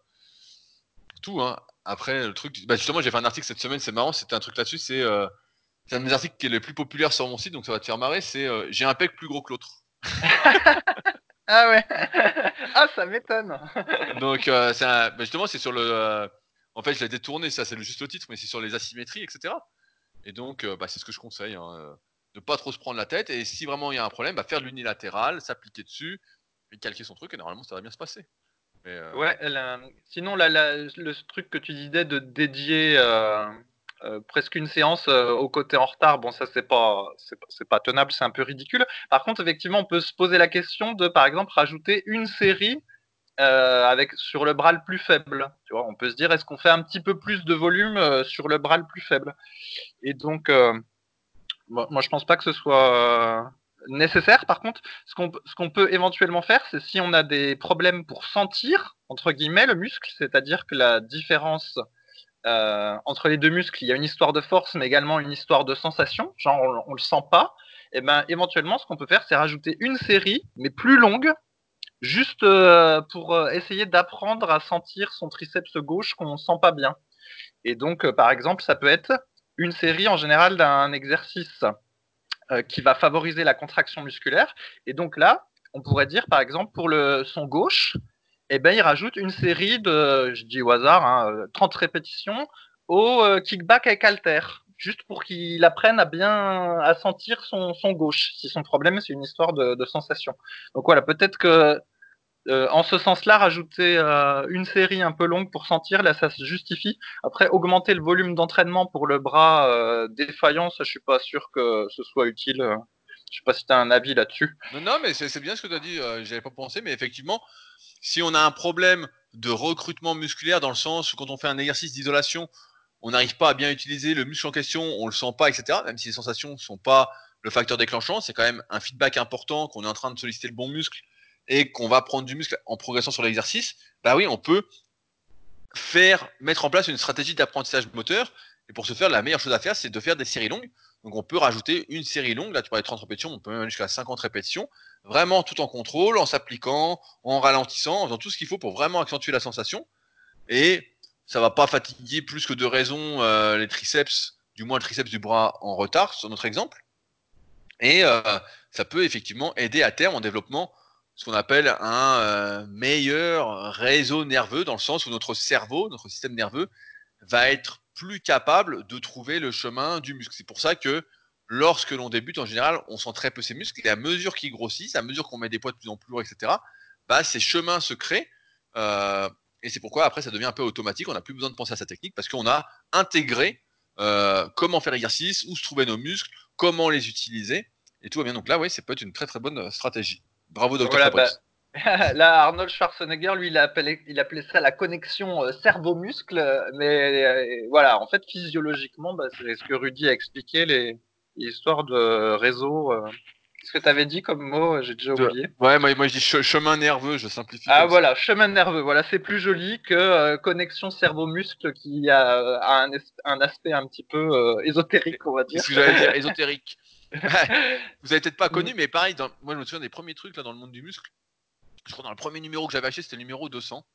tout. Après, le truc. Bah, justement, j'ai fait un article cette semaine. C'est marrant. C'était un truc là-dessus. C'est un des articles qui est le plus populaire sur mon site. Donc ça va te faire marrer. C'est j'ai un pec plus gros que l'autre. Ah ouais Ah, ça m'étonne Donc, euh, bah, justement, c'est sur le. Euh, en fait, je l'ai détourné, ça, c'est juste le titre, mais c'est sur les asymétries, etc. Et donc, euh, bah, c'est ce que je conseille. Hein, de pas trop se prendre la tête. Et si vraiment il y a un problème, bah, faire de l'unilatéral, s'appliquer dessus, et calquer son truc, et normalement, ça va bien se passer. Ouais, sinon, le truc que tu disais de dédier euh, presque une séance euh, au côté en retard, bon ça c'est pas c'est pas tenable, c'est un peu ridicule. Par contre, effectivement, on peut se poser la question de par exemple rajouter une série euh, avec sur le bras le plus faible. Tu vois, on peut se dire est-ce qu'on fait un petit peu plus de volume sur le bras le plus faible? Et donc moi je pense pas que ce soit nécessaire. Par contre, ce qu'on ce qu'on peut éventuellement faire, c'est si on a des problèmes pour sentir entre guillemets le muscle, c'est-à-dire que la différence euh, entre les deux muscles, il y a une histoire de force, mais également une histoire de sensation. Genre, on, le sent pas. Et ben, éventuellement, ce qu'on peut faire, c'est rajouter une série, mais plus longue, juste euh, pour euh, essayer d'apprendre à sentir son triceps gauche qu'on sent pas bien. Et donc, par exemple, ça peut être une série en général d'un exercice qui va favoriser la contraction musculaire. Et donc là, on pourrait dire, par exemple, pour le son gauche, eh ben, il rajoute une série de, je dis au hasard, hein, 30 répétitions au kickback avec halter juste pour qu'il apprenne à bien à sentir son, son gauche. Si son problème c'est une histoire de, sensation. Donc voilà, peut-être que euh, en ce sens-là, rajouter euh, une série un peu longue pour sentir, là, ça se justifie. Après, augmenter le volume d'entraînement pour le bras euh, défaillant, ça, je suis pas sûr que ce soit utile. Je sais pas si tu as un avis là-dessus. Non, non, mais c'est bien ce que tu as dit. J'avais pas pensé, mais effectivement, si on a un problème de recrutement musculaire dans le sens où quand on fait un exercice d'isolation, on n'arrive pas à bien utiliser le muscle en question, on le sent pas, etc. Même si les sensations ne sont pas le facteur déclenchant, c'est quand même un feedback important qu'on est en train de solliciter le bon muscle et qu'on va prendre du muscle en progressant sur l'exercice. Bah oui, on peut faire mettre en place une stratégie d'apprentissage moteur. Et pour ce faire, la meilleure chose à faire, c'est de faire des séries longues. Donc on peut rajouter une série longue, là tu parlais de 30 répétitions, on peut même jusqu'à 50 répétitions, vraiment tout en contrôle, en s'appliquant, en ralentissant, en faisant tout ce qu'il faut pour vraiment accentuer la sensation. Et ça va pas fatiguer plus que de raison euh, les triceps, du moins le triceps du bras en retard, sur notre exemple. Et euh, ça peut effectivement aider à terme en développement ce qu'on appelle un euh, meilleur réseau nerveux, dans le sens où notre cerveau, notre système nerveux, va être plus capable de trouver le chemin du muscle. C'est pour ça que lorsque l'on débute, en général, on sent très peu ses muscles, et à mesure qu'ils grossissent, à mesure qu'on met des poids de plus en plus lourds, etc., bah, ces chemins se créent. Et c'est pourquoi après ça devient un peu automatique, on n'a plus besoin de penser à sa technique parce qu'on a intégré euh, comment faire l'exercice, où se trouvaient nos muscles, comment les utiliser, et tout va bien. Donc là, oui, c'est peut être une très très bonne euh, stratégie. Bravo, docteur Fabrice. Là, Arnold Schwarzenegger, lui, il appelait, il appelait ça la connexion euh, cerveau-muscle. Mais voilà, en fait, physiologiquement, bah, c'est ce que Rudy a expliqué, les, histoires de réseau. Qu'est-ce que tu avais dit comme mot J'ai déjà oublié. Ouais, moi, moi je dis chemin nerveux, je simplifie. Ah voilà, chemin nerveux, voilà, c'est plus joli que euh, connexion cerveau-muscle qui a, un, un, aspect un petit peu euh, ésotérique, on va dire. C'est ce que j'allais dire, ésotérique. Vous avez peut-être pas connu, mais pareil, dans, moi je me souviens des premiers trucs là dans le monde du muscle. Je crois dans le premier numéro que j'avais acheté, c'était le numéro 200.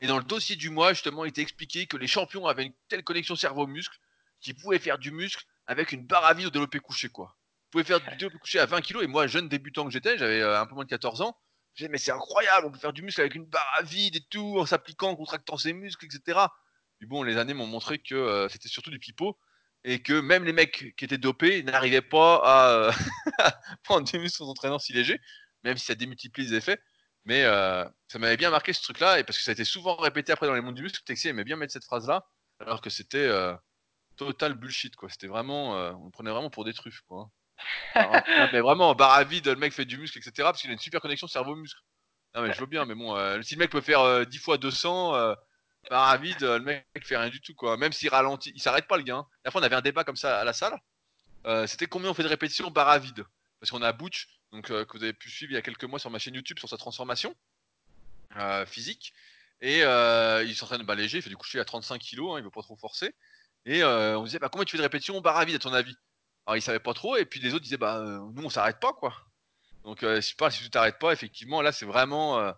Et dans le dossier du mois, justement, il était expliqué que les champions avaient une telle connexion cerveau-muscle qu'ils pouvaient faire du muscle avec une barre à vide au développé couché, quoi pouvez faire du coucher à 20 kg. Et moi, jeune débutant que j'étais, j'avais euh, un peu moins de 14 ans. J'ai mais c'est incroyable, on peut faire du muscle avec une barre à vide et tout, en s'appliquant, en contractant ses muscles, etc. Mais bon, les années m'ont montré que euh, c'était surtout du pipeau et que même les mecs qui étaient dopés n'arrivaient pas à, euh, prendre du muscle en entraînant si léger, même si ça démultiplie les effets. Mais ça m'avait bien marqué ce truc-là, et parce que ça a été souvent répété après dans les mondes du muscle, Texi aimait bien mettre cette phrase-là, alors que c'était total bullshit, quoi. C'était vraiment, on le prenait vraiment pour des truffes, quoi mais vraiment, barre à vide, le mec fait du muscle, etc. Parce qu'il a une super connexion cerveau-muscle. Non, mais je veux bien, mais bon, euh, si le mec peut faire 10 euh, fois 200, euh, barre à vide, le mec fait rien du tout, quoi. Même s'il ralentit, il s'arrête pas, le gars. Hein. La fois, on avait un débat comme ça à la salle. C'était combien on fait de répétitions barre à vide? Parce qu'on a Butch, donc, que vous avez pu suivre il y a quelques mois sur ma chaîne YouTube sur sa transformation physique. Et il s'entraîne bah, léger, il fait du coucher à 35 kg, hein, il veut pas trop forcer. Et on disait, bah, combien tu fais de répétitions barre à vide à ton avis? Alors ils savaient pas trop, et puis les autres disaient bah euh, nous on s'arrête pas quoi. Donc euh, si, pas, si tu t'arrêtes pas, effectivement là c'est vraiment euh,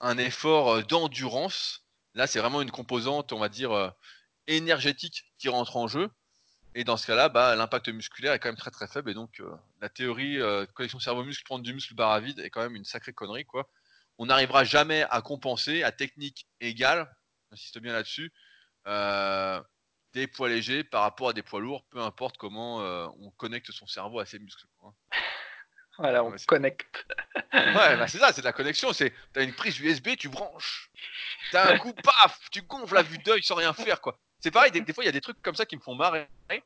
un effort d'endurance. Là c'est vraiment une composante, on va dire, énergétique qui rentre en jeu. Et dans ce cas-là, bah, l'impact musculaire est quand même très très faible. Et donc la théorie connexion cerveau-muscle, prendre du muscle barre à vide est quand même une sacrée connerie quoi. On n'arrivera jamais à compenser à technique égale, j'insiste bien là-dessus, des poids légers par rapport à des poids lourds, peu importe comment euh, on connecte son cerveau à ses muscles. Voilà, on connecte. ouais, bah c'est ça, c'est de la connexion. C'est, t'as une prise USB, tu branches. T'as un coup, paf, tu gonfles la vue d'œil sans rien faire, quoi. C'est pareil, des, fois, il y a des trucs comme ça qui me font marrer. Je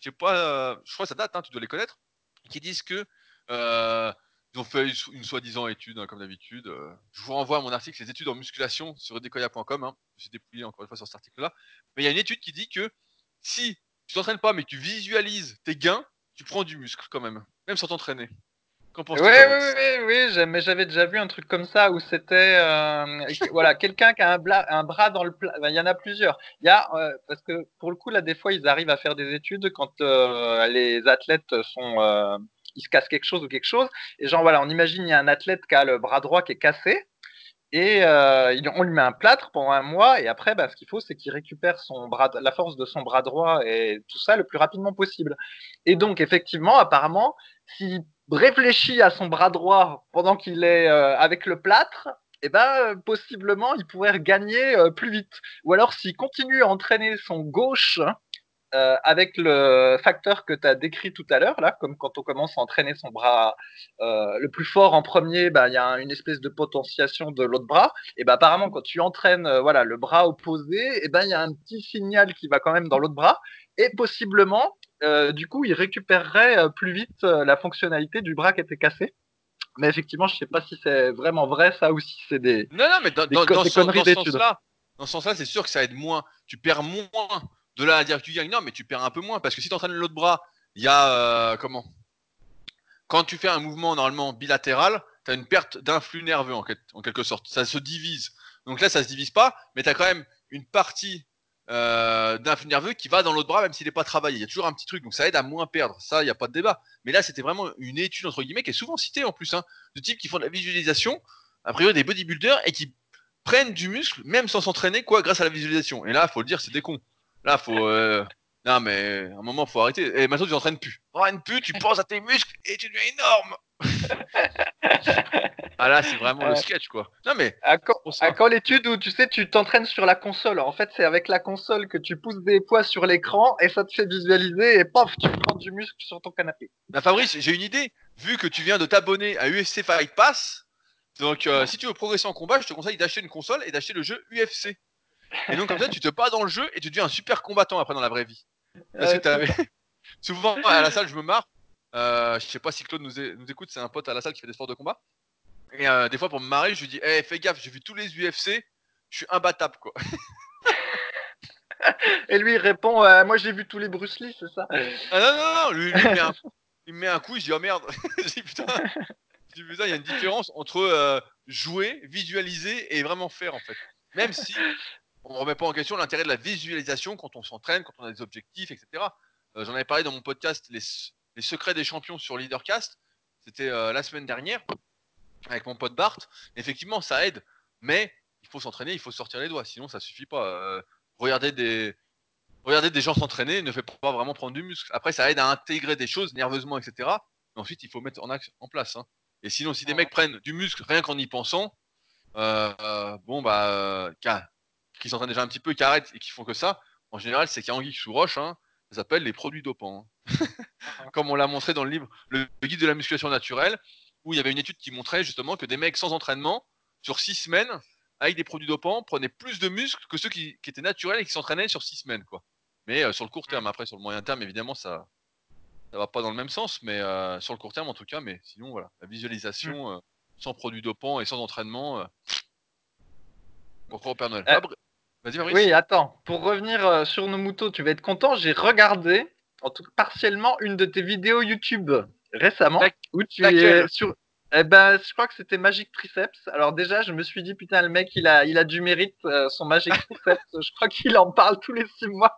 sais pas, je crois que ça date, hein, tu dois les connaître, qui disent que euh, ils ont fait une soi-disant étude, hein, comme d'habitude. Je vous renvoie à mon article, les études en musculation sur decoya.com. Hein. J'ai dépouillé encore une fois sur cet article-là. Mais il y a une étude qui dit que si tu t'entraînes pas, mais tu visualises tes gains, tu prends du muscle quand même, même sans t'entraîner. Oui, oui, oui, oui, mais j'avais déjà vu un truc comme ça où c'était euh, voilà quelqu'un qui a un, un, bras dans le plat. Il y en a plusieurs. Il y a euh, parce que pour le coup là, des fois, ils arrivent à faire des études quand les athlètes sont il se casse quelque chose ou quelque chose. Et genre voilà, on imagine il y a un athlète qui a le bras droit qui est cassé et euh, on lui met un plâtre pendant un mois et après bah, ce qu'il faut c'est qu'il récupère son bras, la force de son bras droit et tout ça le plus rapidement possible. Et donc effectivement apparemment s'il réfléchit à son bras droit pendant qu'il est euh, avec le plâtre, eh ben, possiblement, il pourrait gagner euh, plus vite. Ou alors, s'il continue à entraîner son gauche euh, avec le facteur que tu as décrit tout à l'heure, là, comme quand on commence à entraîner son bras euh, le plus fort en premier, bah, il y a une espèce de potentiation de l'autre bras. Et ben, apparemment, quand tu entraînes voilà, le bras opposé, ben, il y a un petit signal qui va quand même dans l'autre bras. Et possiblement, du coup, il récupérerait plus vite la fonctionnalité du bras qui était cassé. Mais effectivement, je sais pas si c'est vraiment vrai ça ou si c'est des. Non, non, mais dans, dans, dans, ce sens-là, dans ce sens-là, c'est sûr que ça aide moins. Tu perds moins. De là à dire que tu gagnes, non, mais tu perds un peu moins parce que si tu entraînes l'autre bras, il y a euh, comment? Quand tu fais un mouvement normalement bilatéral, tu as une perte d'influx nerveux en, quelque sorte. Ça se divise. Donc là, ça se divise pas, mais tu as quand même une partie euh, d'un flux nerveux qui va dans l'autre bras même s'il n'est pas travaillé. Il y a toujours un petit truc, donc ça aide à moins perdre. Ça, il n'y a pas de débat. Mais là, c'était vraiment une étude entre guillemets qui est souvent citée en plus, hein, de types qui font de la visualisation, a priori des bodybuilders et qui prennent du muscle même sans s'entraîner quoi grâce à la visualisation. Et là, faut le dire, c'est des cons. Là, faut euh... non mais à un moment, faut arrêter. Et maintenant, tu t'entraînes plus. Tu t'entraînes plus, tu penses à tes muscles et tu deviens énorme. ah là, c'est vraiment le sketch, quoi. Non, mais. À quand, l'étude où tu sais, tu t'entraînes sur la console. En fait, c'est avec la console que tu pousses des poids sur l'écran et ça te fait visualiser et paf, tu prends du muscle sur ton canapé. Bah, Fabrice, j'ai une idée. Vu que tu viens de t'abonner à UFC Fight Pass, donc euh, si tu veux progresser en combat, je te conseille d'acheter une console et d'acheter le jeu UFC. Et donc, comme ça, tu te bats dans le jeu et tu deviens un super combattant après dans la vraie vie. Parce que Souvent, à la salle, je me marre. Euh, je sais pas si Claude nous, nous écoute, c'est un pote à la salle qui fait des sports de combat. Et euh, des fois, pour me marrer, je lui dis hey, fais gaffe, j'ai vu tous les UFC, je suis imbattable, quoi. Et lui, il répond euh, Moi, j'ai vu tous les Bruce Lee, c'est ça? Ah non, non, non, lui, il, me met un, il me met un coup, je dis Oh merde Je dis Putain, il y a une différence entre euh, jouer, visualiser et vraiment faire, en fait. Même si on remet pas en question l'intérêt de la visualisation quand on s'entraîne, quand on a des objectifs, etc. J'en avais parlé dans mon podcast Les les secrets des champions sur Leadercast. C'était euh, la semaine dernière avec mon pote Bart. Effectivement, ça aide, mais il faut s'entraîner, il faut sortir les doigts, sinon ça suffit pas. Euh, regarder des regarder des gens s'entraîner ne fait pas vraiment prendre du muscle. Après, ça aide à intégrer des choses nerveusement, etc. Mais ensuite, il faut mettre en, en place. Hein. Et sinon, si des mecs prennent du muscle rien qu'en y pensant, euh, bon bah, qui s'entraînent déjà un petit peu, qui arrêtent et qui font que ça, en général, c'est qu'il y a anguille sous roche. Hein ça s'appelle les produits dopants. Hein. Comme on l'a montré dans le livre Le guide de la musculation naturelle, où il y avait une étude qui montrait justement que des mecs sans entraînement, sur six semaines, avec des produits dopants, prenaient plus de muscles que ceux qui, étaient naturels et qui s'entraînaient sur six semaines. Quoi. Mais euh, sur le court terme, après, sur le moyen terme, évidemment, ça ça va pas dans le même sens, mais euh, sur le court terme en tout cas. Mais sinon, voilà, la visualisation euh, sans produits dopants et sans entraînement. Pourquoi au Père Noël? Oui, attends. Pour revenir euh, sur nos moutons, tu vas être content. J'ai regardé, en tout cas partiellement, une de tes vidéos YouTube récemment où tu es sur. Eh ben, je crois que c'était Magic Triceps. Alors déjà, je me suis dit putain, le mec, il a, il a du mérite, euh, son Magic Triceps. je crois qu'il en parle tous les six mois.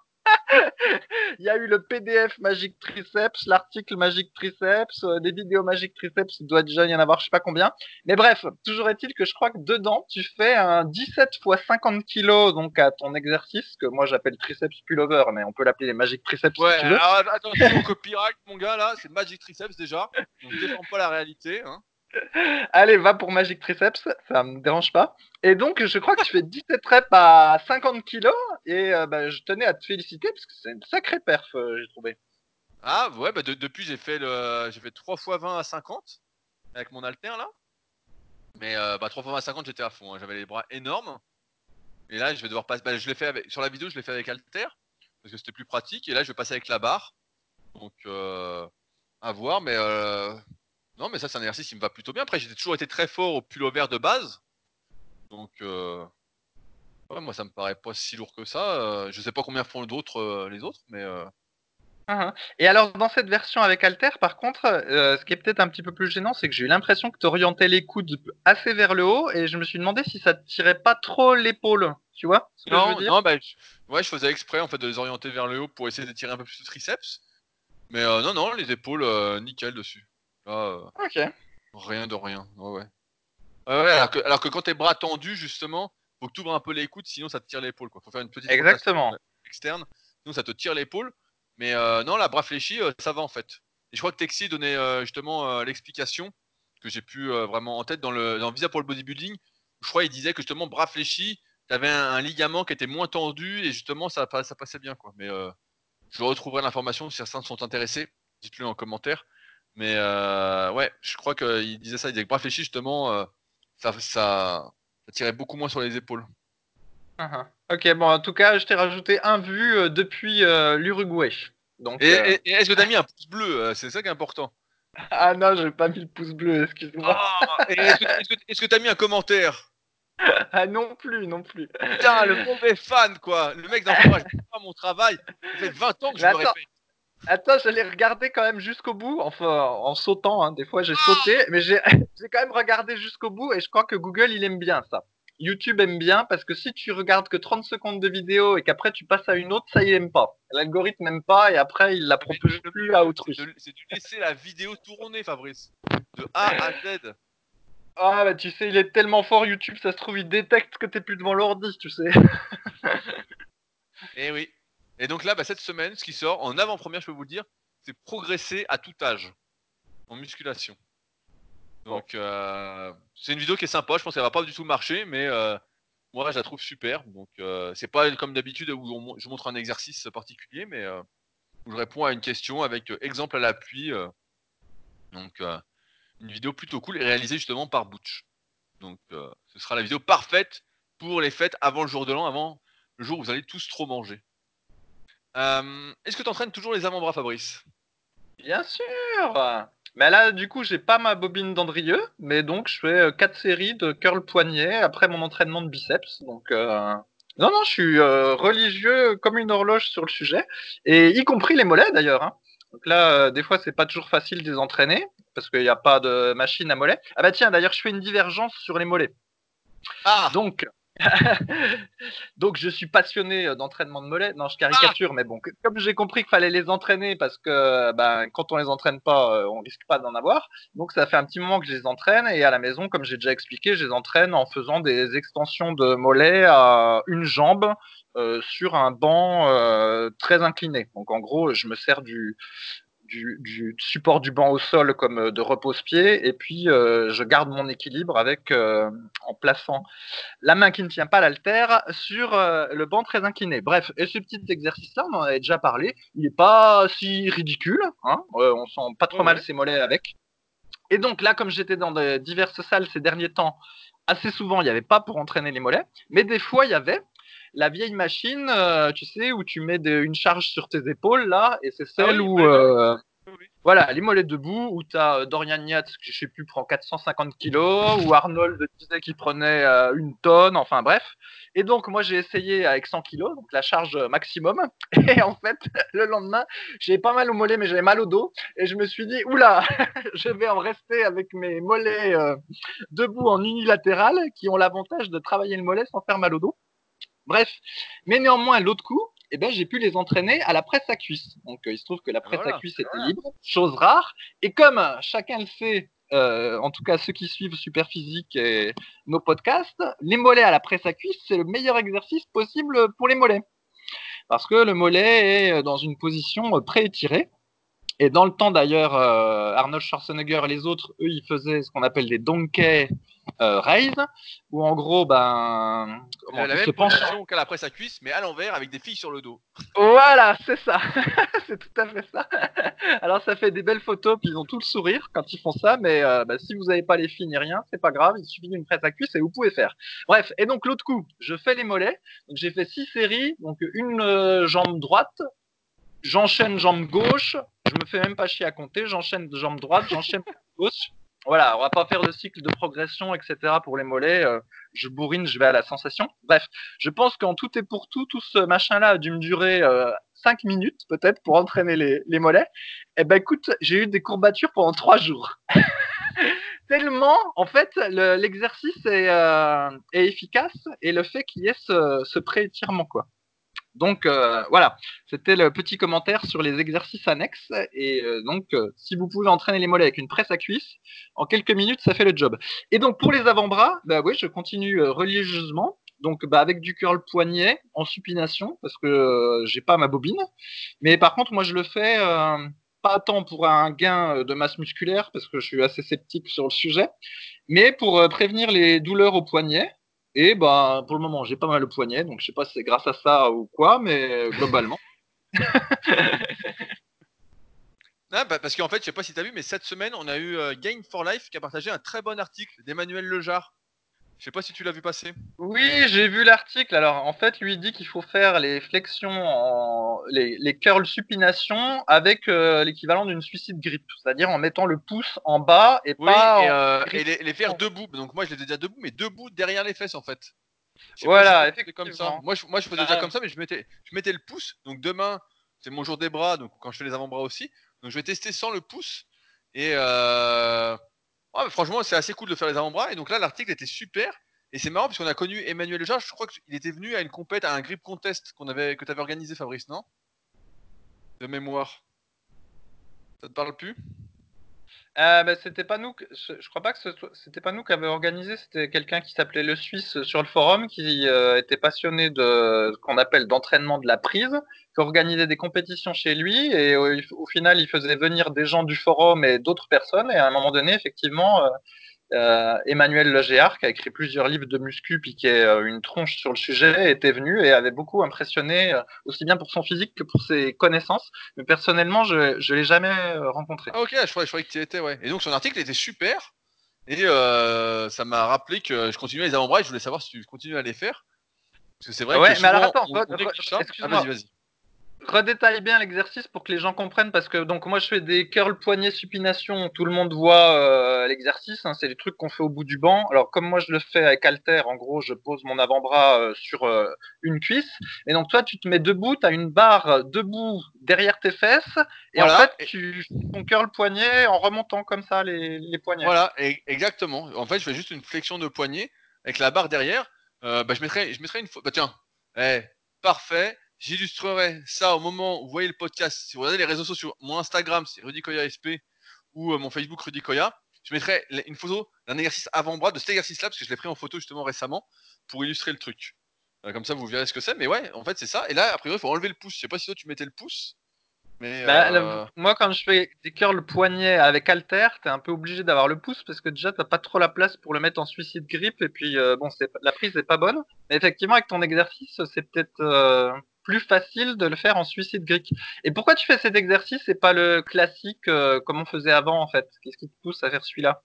il y a eu le PDF Magic Triceps, l'article Magic Triceps, euh, des vidéos Magic Triceps, il doit déjà y en avoir je sais pas combien. Mais bref, toujours est-il que je crois que dedans, tu fais un 17 x 50 kg donc à ton exercice, que moi j'appelle Triceps Pullover, mais on peut l'appeler les Magic Triceps ouais, si tu veux. Alors, attention copyright, mon gars, là, c'est Magic Triceps déjà. On ne défend pas la réalité. Hein. Allez, va pour Magic Triceps, ça me dérange pas. Et donc, je crois que tu fais 17 reps à 50 kilos, et euh, bah, je tenais à te féliciter parce que c'est une sacrée perf, euh, j'ai trouvé. Ah ouais, bah depuis j'ai fait le, j'ai fait 3 x 20 à 50 avec mon alter là. Mais euh, bah 3 x 20 à 50 j'étais à fond, hein. j'avais les bras énormes. Et là je vais devoir passer, bah, je l'ai fait sur la vidéo je l'ai fait avec alter parce que c'était plus pratique. Et là je vais passer avec la barre. Donc à voir, mais non, mais ça, c'est un exercice qui me va plutôt bien. Après, j'ai toujours été très fort au pullover de base. Donc, euh... moi, ça me paraît pas si lourd que ça. Euh, je sais pas combien font d'autres, euh, les autres, mais. Euh, ah. Et alors, dans cette version avec Alter, par contre, ce qui est peut-être un petit peu plus gênant, c'est que j'ai eu l'impression que tu orientais les coudes assez vers le haut et je me suis demandé si ça tirait pas trop l'épaule. Tu vois ce que non, je veux dire? non, bah, ouais, je faisais exprès en fait de les orienter vers le haut pour essayer de tirer un peu plus de triceps. Mais non, non, les épaules, nickel dessus. Ah, Ok. rien de rien. Ouais, ouais. Ouais, ouais, alors, que, alors que quand tes bras tendus, justement, faut que tu ouvres un peu les coudes, sinon ça te tire l'épaule. Quoi. Faut faire une petite Exactement. externe, sinon ça te tire l'épaule. Mais euh, non, la bras fléchis, euh, ça va en fait. Et je crois que Texi donnait euh, justement l'explication que j'ai pu vraiment en tête dans le dans Visa pour le bodybuilding. Je crois qu'il disait que justement bras fléchis, t'avais un, un ligament qui était moins tendu et justement ça, ça passait bien quoi. Mais je retrouverai l'information si certains sont intéressés. Dites-le en commentaire. Mais euh, ouais, je crois qu'il disait ça. Il disait que bras fléchis justement, euh, ça, ça, ça tirait beaucoup moins sur les épaules. Uh-huh. Ok, bon, en tout cas, je t'ai rajouté un vu euh, depuis l'Uruguay. Donc, Et, et- et est-ce que t'as mis un pouce bleu C'est ça qui est important. ah non, j'ai pas mis le pouce bleu, excuse-moi. Ah, est-ce que t'as mis un commentaire? Ah non plus, non plus. Putain, le mauvais fan, quoi. Le mec d'entourage, je pas mon travail. Ça fait 20 ans que je me répète. Attends, je l'ai regardé quand même jusqu'au bout, enfin en sautant, hein. des fois j'ai sauté, mais j'ai quand même regardé jusqu'au bout et je crois que Google il aime bien ça. YouTube aime bien parce que si tu regardes que 30 secondes de vidéo et qu'après tu passes à une autre, ça il aime pas. L'algorithme aime pas et après il la propose le- plus à autrui. C'est de laisser la vidéo tourner, Fabrice. De A à Z. Ah bah tu sais, il est tellement fort YouTube, ça se trouve il détecte que t'es plus devant l'ordi, tu sais. Eh oui. Et donc là, bah, cette semaine, ce qui sort, en avant-première, je peux vous le dire, c'est progresser à tout âge. En musculation. Donc, euh, c'est une vidéo qui est sympa. Je pense qu'elle va pas du tout marcher, mais euh, moi, je la trouve super. Donc, euh, c'est pas comme d'habitude où on je montre un exercice particulier, mais euh, où je réponds à une question avec exemple à l'appui. donc, une vidéo plutôt cool et réalisée justement par Butch. Donc, ce sera la vidéo parfaite pour les fêtes avant le jour de l'an, avant le jour où vous allez tous trop manger. Euh, Est-ce que tu entraînes toujours les avant-bras, Fabrice? Bien sûr Mais là, du coup, j'ai pas ma bobine d'Andrieux, mais donc je fais 4 séries de curl poignet après mon entraînement de biceps. Donc, euh, non, non, je suis euh, religieux comme une horloge sur le sujet, et y compris les mollets d'ailleurs. hein. Donc là, euh, des fois, c'est pas toujours facile de les entraîner, parce qu'il n'y a pas de machine à mollets. Ah bah tiens, d'ailleurs, je fais une divergence sur les mollets. Ah Donc, donc je suis passionné euh, d'entraînement de mollets. Non, je caricature, mais bon, comme j'ai compris qu'il fallait les entraîner parce que ben, quand on les entraîne pas, euh, on risque pas d'en avoir. Donc ça fait un petit moment que je les entraîne et à la maison, comme j'ai déjà expliqué, je les entraîne en faisant des extensions de mollets à une jambe euh, sur un banc très incliné. Donc en gros, je me sers du du, du support du banc au sol comme euh, de repose-pied et puis euh, je garde mon équilibre avec euh, en plaçant la main qui ne tient pas l'haltère sur euh, le banc très incliné. Bref, et ce petit exercice-là, on en avait déjà parlé, il n'est pas si ridicule, hein, on sent pas trop Ouais, mal ses mollets avec. Et donc là, comme j'étais dans de diverses salles ces derniers temps, assez souvent, il n'y avait pas pour entraîner les mollets, mais des fois, il y avait la vieille machine, euh, tu sais, où tu mets de- une charge sur tes épaules, là, et c'est celle Ah oui, où... euh, oui. voilà, les mollets debout, où tu as Dorian Yates, qui je sais plus, prend 450 kilos, ou Arnold disait qu'il prenait euh, une tonne, enfin bref. Et donc, moi, j'ai essayé avec 100 kilos, donc la charge maximum. Et en fait, le lendemain, j'avais pas mal au mollet, mais j'avais mal au dos. Et je me suis dit, oula, je vais en rester avec mes mollets euh, debout en unilatéral, qui ont l'avantage de travailler le mollet sans faire mal au dos. Bref, mais néanmoins, l'autre coup, eh ben, j'ai pu les entraîner à la presse à cuisse. Donc, euh, il se trouve que la presse Voilà, à cuisse était libre, chose rare. Et comme euh, chacun le sait, euh, en tout cas ceux qui suivent Superphysique et nos podcasts, les mollets à la presse à cuisse, c'est le meilleur exercice possible pour les mollets. Parce que le mollet est dans une position euh, préétirée. Et dans le temps d'ailleurs, euh, Arnold Schwarzenegger et les autres, eux, ils faisaient ce qu'on appelle des donkey euh, raise, où en gros, ben, comment, La, même position qu'à la presse à cuisse, mais à l'envers avec des filles sur le dos. Voilà, c'est ça. c'est tout à fait ça. Alors ça fait des belles photos, puis ils ont tout le sourire quand ils font ça, mais euh, bah, si vous n'avez pas les filles ni rien, c'est pas grave, il suffit d'une presse à cuisse et vous pouvez faire. Bref, et donc l'autre coup, je fais les mollets. Donc j'ai fait six séries, donc une euh, jambe droite, j'enchaîne jambe gauche, je me fais même pas chier à compter, j'enchaîne de jambe droite, j'enchaîne gauche. Voilà, on va pas faire de cycle de progression, etc. pour les mollets. euh, je bourrine, je vais à la sensation. Bref, je pense qu'en tout et pour tout, tout ce machin-là a dû me durer euh, 5 minutes peut-être pour entraîner les, mollets. Eh ben écoute, j'ai eu des courbatures pendant 3 jours. Tellement, en fait, le- l'exercice est, euh, est efficace et le fait qu'il y ait ce, ce pré-étirement, quoi. Donc euh, voilà, c'était le petit commentaire sur les exercices annexes. Et euh, donc, euh, si vous pouvez entraîner les mollets avec une presse à cuisse, en quelques minutes, ça fait le job. Et donc pour les avant-bras, bah oui, je continue religieusement. Donc bah, avec du curl poignet en supination parce que j'ai pas ma bobine. Mais par contre, moi je le fais pas tant pour un gain de masse musculaire parce que je suis assez sceptique sur le sujet, mais pour prévenir les douleurs au poignet. Et bah, pour le moment, j'ai pas mal au poignet, donc je sais pas si c'est grâce à ça ou quoi, mais globalement. Ah, bah, parce qu'en fait, je sais pas si tu as vu, mais cette semaine, on a eu euh, Gain for Life qui a partagé un très bon article d'Emmanuel Lejar je sais pas si tu l'as vu passer. Oui, j'ai vu l'article. Alors, en fait, lui dit qu'il faut faire les flexions, en... les, les curls supination avec euh, l'équivalent d'une suicide grip, c'est-à-dire en mettant le pouce en bas et pas. Et, euh, et les, faire debout. Donc moi, je les faisais déjà debout, mais debout derrière les fesses en fait. Voilà, effectivement. Comme ça. Moi, je, moi, je faisais déjà comme ça, mais je mettais, je mettais le pouce. Donc demain, c'est mon jour des bras, donc quand je fais les avant-bras aussi. Donc je vais tester sans le pouce. Et euh, franchement, c'est assez cool de faire les avant-bras. Et donc là, l'article était super. Et c'est marrant parce qu'on a connu Emmanuel Lejar. Je crois qu'il était venu à une compète, à un grip contest que tu avais organisé, Fabrice, non? De mémoire. Ça te parle plus? Euh, bah, c'était pas nous, je, crois pas que c'était pas nous qui avions organisé, c'était quelqu'un qui s'appelait le Suisse sur le forum, qui euh, était passionné de ce qu'on appelle d'entraînement de la prise, qui organisait des compétitions chez lui, et au, final il faisait venir des gens du forum et d'autres personnes, et à un moment donné, effectivement, euh, euh, Emmanuel Legéard, qui a écrit plusieurs livres de muscu, puis qui est euh, une tronche sur le sujet, était venu et avait beaucoup impressionné, euh, aussi bien pour son physique que pour ses connaissances. Mais personnellement, je ne l'ai jamais rencontré. Ah, ok, je croyais, je croyais que tu étais, ouais. Et donc son article était super. Et ça m'a rappelé que je continuais les avant-bras et je voulais savoir si tu continues à les faire. Parce que c'est vrai ouais, que mais alors attends, ah, vas-y, vas-y redétaille bien l'exercice pour que les gens comprennent parce que donc moi je fais des curls poignets supination, tout le monde voit euh, l'exercice, hein, c'est des trucs qu'on fait au bout du banc. Alors comme moi je le fais avec halter, en gros je pose mon avant-bras euh, sur euh, une cuisse et donc toi tu te mets debout, tu as une barre debout derrière tes fesses et en fait tu fais ton curl poignet en remontant comme ça les, les poignets. Voilà, exactement. En fait je fais juste une flexion de poignet avec la barre derrière. bah, je mettrai je mettrai une fois. Bah tiens, eh, parfait. J'illustrerai ça au moment où vous voyez le podcast. Si vous regardez les réseaux sociaux, mon Instagram, c'est Rudy Koya SP, ou euh, mon Facebook Rudy Koya, je mettrai une photo d'un exercice avant-bras, de cet exercice-là, parce que je l'ai pris en photo justement récemment, pour illustrer le truc. Euh, comme ça, vous verrez ce que c'est. Mais ouais, en fait, c'est ça. Et là, a priori, il faut enlever le pouce. Je sais pas si toi, tu mettais le pouce. Mais bah, euh, moi, quand je fais des curls poignet avec halter, t'es un peu obligé d'avoir le pouce parce que déjà t'as pas trop la place pour le mettre en suicide grip et puis bon, c'est la prise est pas bonne. Mais effectivement, avec ton exercice, c'est peut-être plus facile de le faire en suicide grec. Et pourquoi tu fais cet exercice et pas le classique euh, comme on faisait avant en fait? Qu'est-ce qui te pousse à faire celui-là?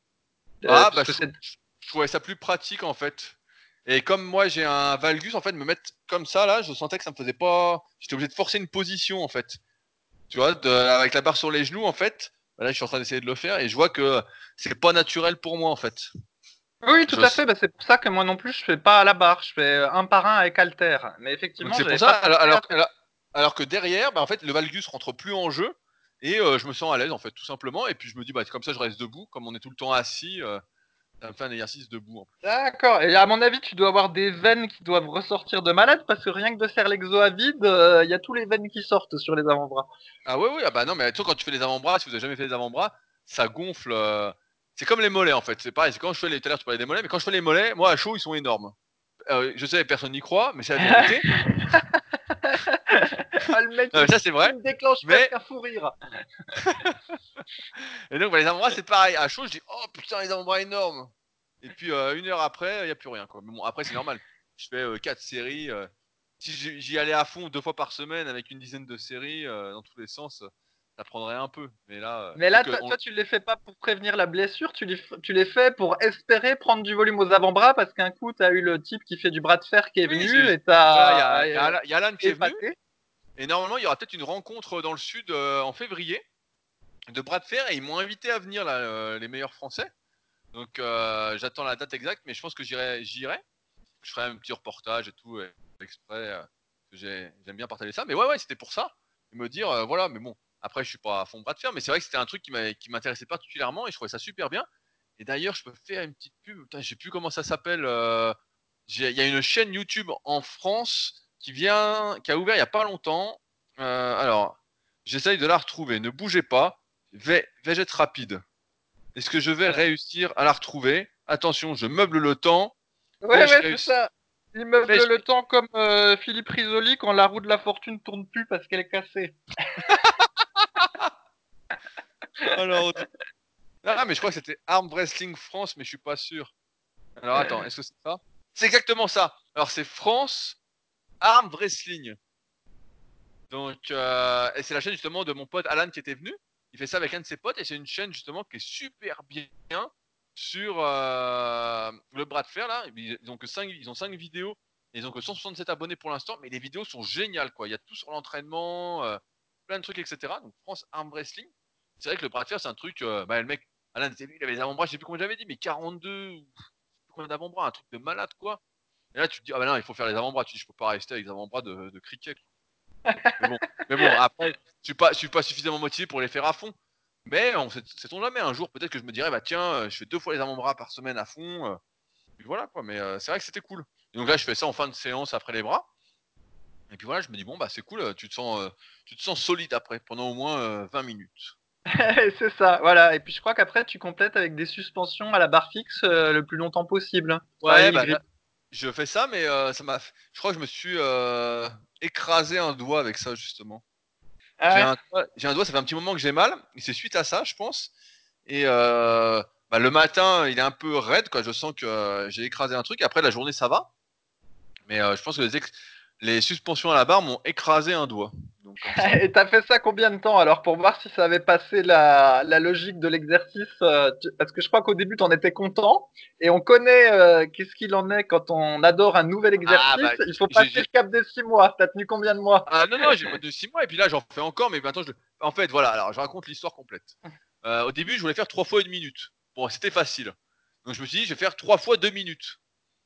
Euh, Ah bah je, trouvais ça plus pratique en fait. Et comme moi j'ai un valgus en fait, me mettre comme ça là, je sentais que ça me faisait pas. J'étais obligé de forcer une position en fait. Tu vois, avec la barre sur les genoux en fait. Bah là je suis en train d'essayer de le faire et je vois que c'est pas naturel pour moi en fait. Oui, tout à fait. Bah, c'est pour ça que moi non plus, je fais pas à la barre. Je fais un par un avec Alter. Mais effectivement, c'est pour ça. Alors, alors, que derrière, bah, en fait, le valgus rentre plus en jeu et euh, je me sens à l'aise en fait, tout simplement. Et puis je me dis, bah comme ça, je reste debout. Comme on est tout le temps assis, euh, ça me fait un exercice debout. D'accord. Et à mon avis, tu dois avoir des veines qui doivent ressortir de malade parce que rien que de faire l'exo à vide, euh, il y a tous les veines qui sortent sur les avant-bras. Ah ouais, oui. Ah bah non, mais quand tu fais les avant-bras, si vous avez jamais fait les avant-bras, ça gonfle. C'est comme les mollets en fait. C'est pareil. C'est quand je fais les. Tout à l'heure tu parlais des mollets, mais quand je fais les mollets, moi à chaud ils sont énormes. Euh, je sais, personne n'y croit, mais c'est la vérité. ah, le mec, ça c'est vrai. Il déclenche mais... un fou rire. et donc bah, les avant-bras c'est pareil. À chaud je dis oh putain les avant-bras énormes. Et puis euh, une heure après il n'y a plus rien quoi. Mais bon après c'est normal. Je fais euh, quatre séries. si j'y allais à fond deux fois par semaine avec une dizaine de séries dans tous les sens ça prendrait un peu. Mais là, euh, mais là toi, tu les fais pas pour prévenir la blessure, tu les, tu les fais pour espérer prendre du volume aux avant-bras parce qu'un coup, tu as eu le type qui fait du bras de fer qui est venu et tu as. Il y, a, Alan qui est venu. Et normalement, il y aura peut-être une rencontre dans le sud euh, en février de bras de fer et ils m'ont invité à venir, là, euh, les meilleurs français. Donc j'attends la date exacte, mais je pense que j'irai. j'irai. Je ferai un petit reportage et tout, exprès. J'aime bien partager ça. Mais ouais, ouais, c'était pour ça. Et me dire, voilà, mais bon, après, je suis pas à fond bras de fer, mais c'est vrai que c'était un truc qui m'intéressait particulièrement et je trouvais ça super bien. Et d'ailleurs, je peux faire une petite pub. je sais plus comment ça s'appelle. Euh, il y a une chaîne YouTube en France qui vient, qui a ouvert il y a pas longtemps. Euh, alors, j'essaye de la retrouver. Ne bougez pas. Vais-je être rapide Est-ce que je vais réussir à la retrouver? Attention, je meuble le temps. Ouais, ouais, c'est ça. Il meuble le temps comme euh, Philippe Risoli quand la roue de la fortune tourne plus parce qu'elle est cassée. Alors, ah, mais je crois que c'était Arm Wrestling France, mais je suis pas sûr. Alors attends, est-ce que c'est ça? C'est exactement ça. Alors c'est France Arm Wrestling. Donc, euh, et c'est la chaîne justement de mon pote Alan qui était venu. Il fait ça avec un de ses potes et c'est une chaîne justement qui est super bien sur euh, le bras de fer là. Ils ont que 5, ils ont cinq vidéos. Et ils ont que 167 abonnés pour l'instant, mais les vidéos sont géniales quoi. Il y a tout sur l'entraînement, euh, plein de trucs, etc. Donc France Arm Wrestling. C'est vrai que le bras de fer, c'est un truc. euh, bah, le mec, Alain était venu, il avait les avant-bras, je sais plus combien j'avais dit, mais 42 ou je sais plus combien d'avant-bras, un truc de malade quoi. Et là, tu te dis, ah bah non, il faut faire les avant-bras. Tu dis, je peux pas rester avec les avant-bras de, de cricket. mais, bon, mais bon, après, je suis pas, je suis pas suffisamment motivé pour les faire à fond. Mais on sait, sait-on jamais. Un jour, peut-être que je me dirais, bah tiens, euh, je fais deux fois les avant-bras par semaine à fond. euh, puis voilà quoi. Mais euh, c'est vrai que c'était cool. Et donc là, je fais ça en fin de séance après les bras. Et puis voilà, je me dis, bon, bah c'est cool, tu te sens, euh, tu te sens solide après, pendant au moins euh, 20 minutes. c'est ça, voilà. Et puis je crois qu'après tu complètes avec des suspensions à la barre fixe euh, le plus longtemps possible. Pareil, bah, là, je fais ça, mais euh, ça m'a. Je crois que je me suis euh, écrasé un doigt avec ça justement. Ah J'ai ouais. un, doigt- j'ai un doigt, ça fait un petit moment que j'ai mal. Et c'est suite à ça, je pense. Et bah, le matin, il est un peu raide, quoi. Je sens que j'ai écrasé un truc. Après, la journée, ça va. Mais je pense que les suspensions à la barre m'ont écrasé un doigt. Donc, comme ça. Et t'as fait ça combien de temps alors pour voir si ça avait passé la, la logique de l'exercice euh, tu- Parce que je crois qu'au début t'en étais content et on connaît euh, qu'est-ce qu'il en est quand on adore un nouvel exercice. Ah, bah, il faut passer le cap des six mois. T'as tenu combien de mois? Ah non, non, j'ai pas de 6 mois. Et puis là, j'en fais encore. Mais maintenant, je... en fait, voilà. Alors, je raconte l'histoire complète. Euh, au début, je voulais faire 3 fois une minute. Bon, c'était facile. Donc, je me suis dit, je vais faire 3 fois 2 minutes.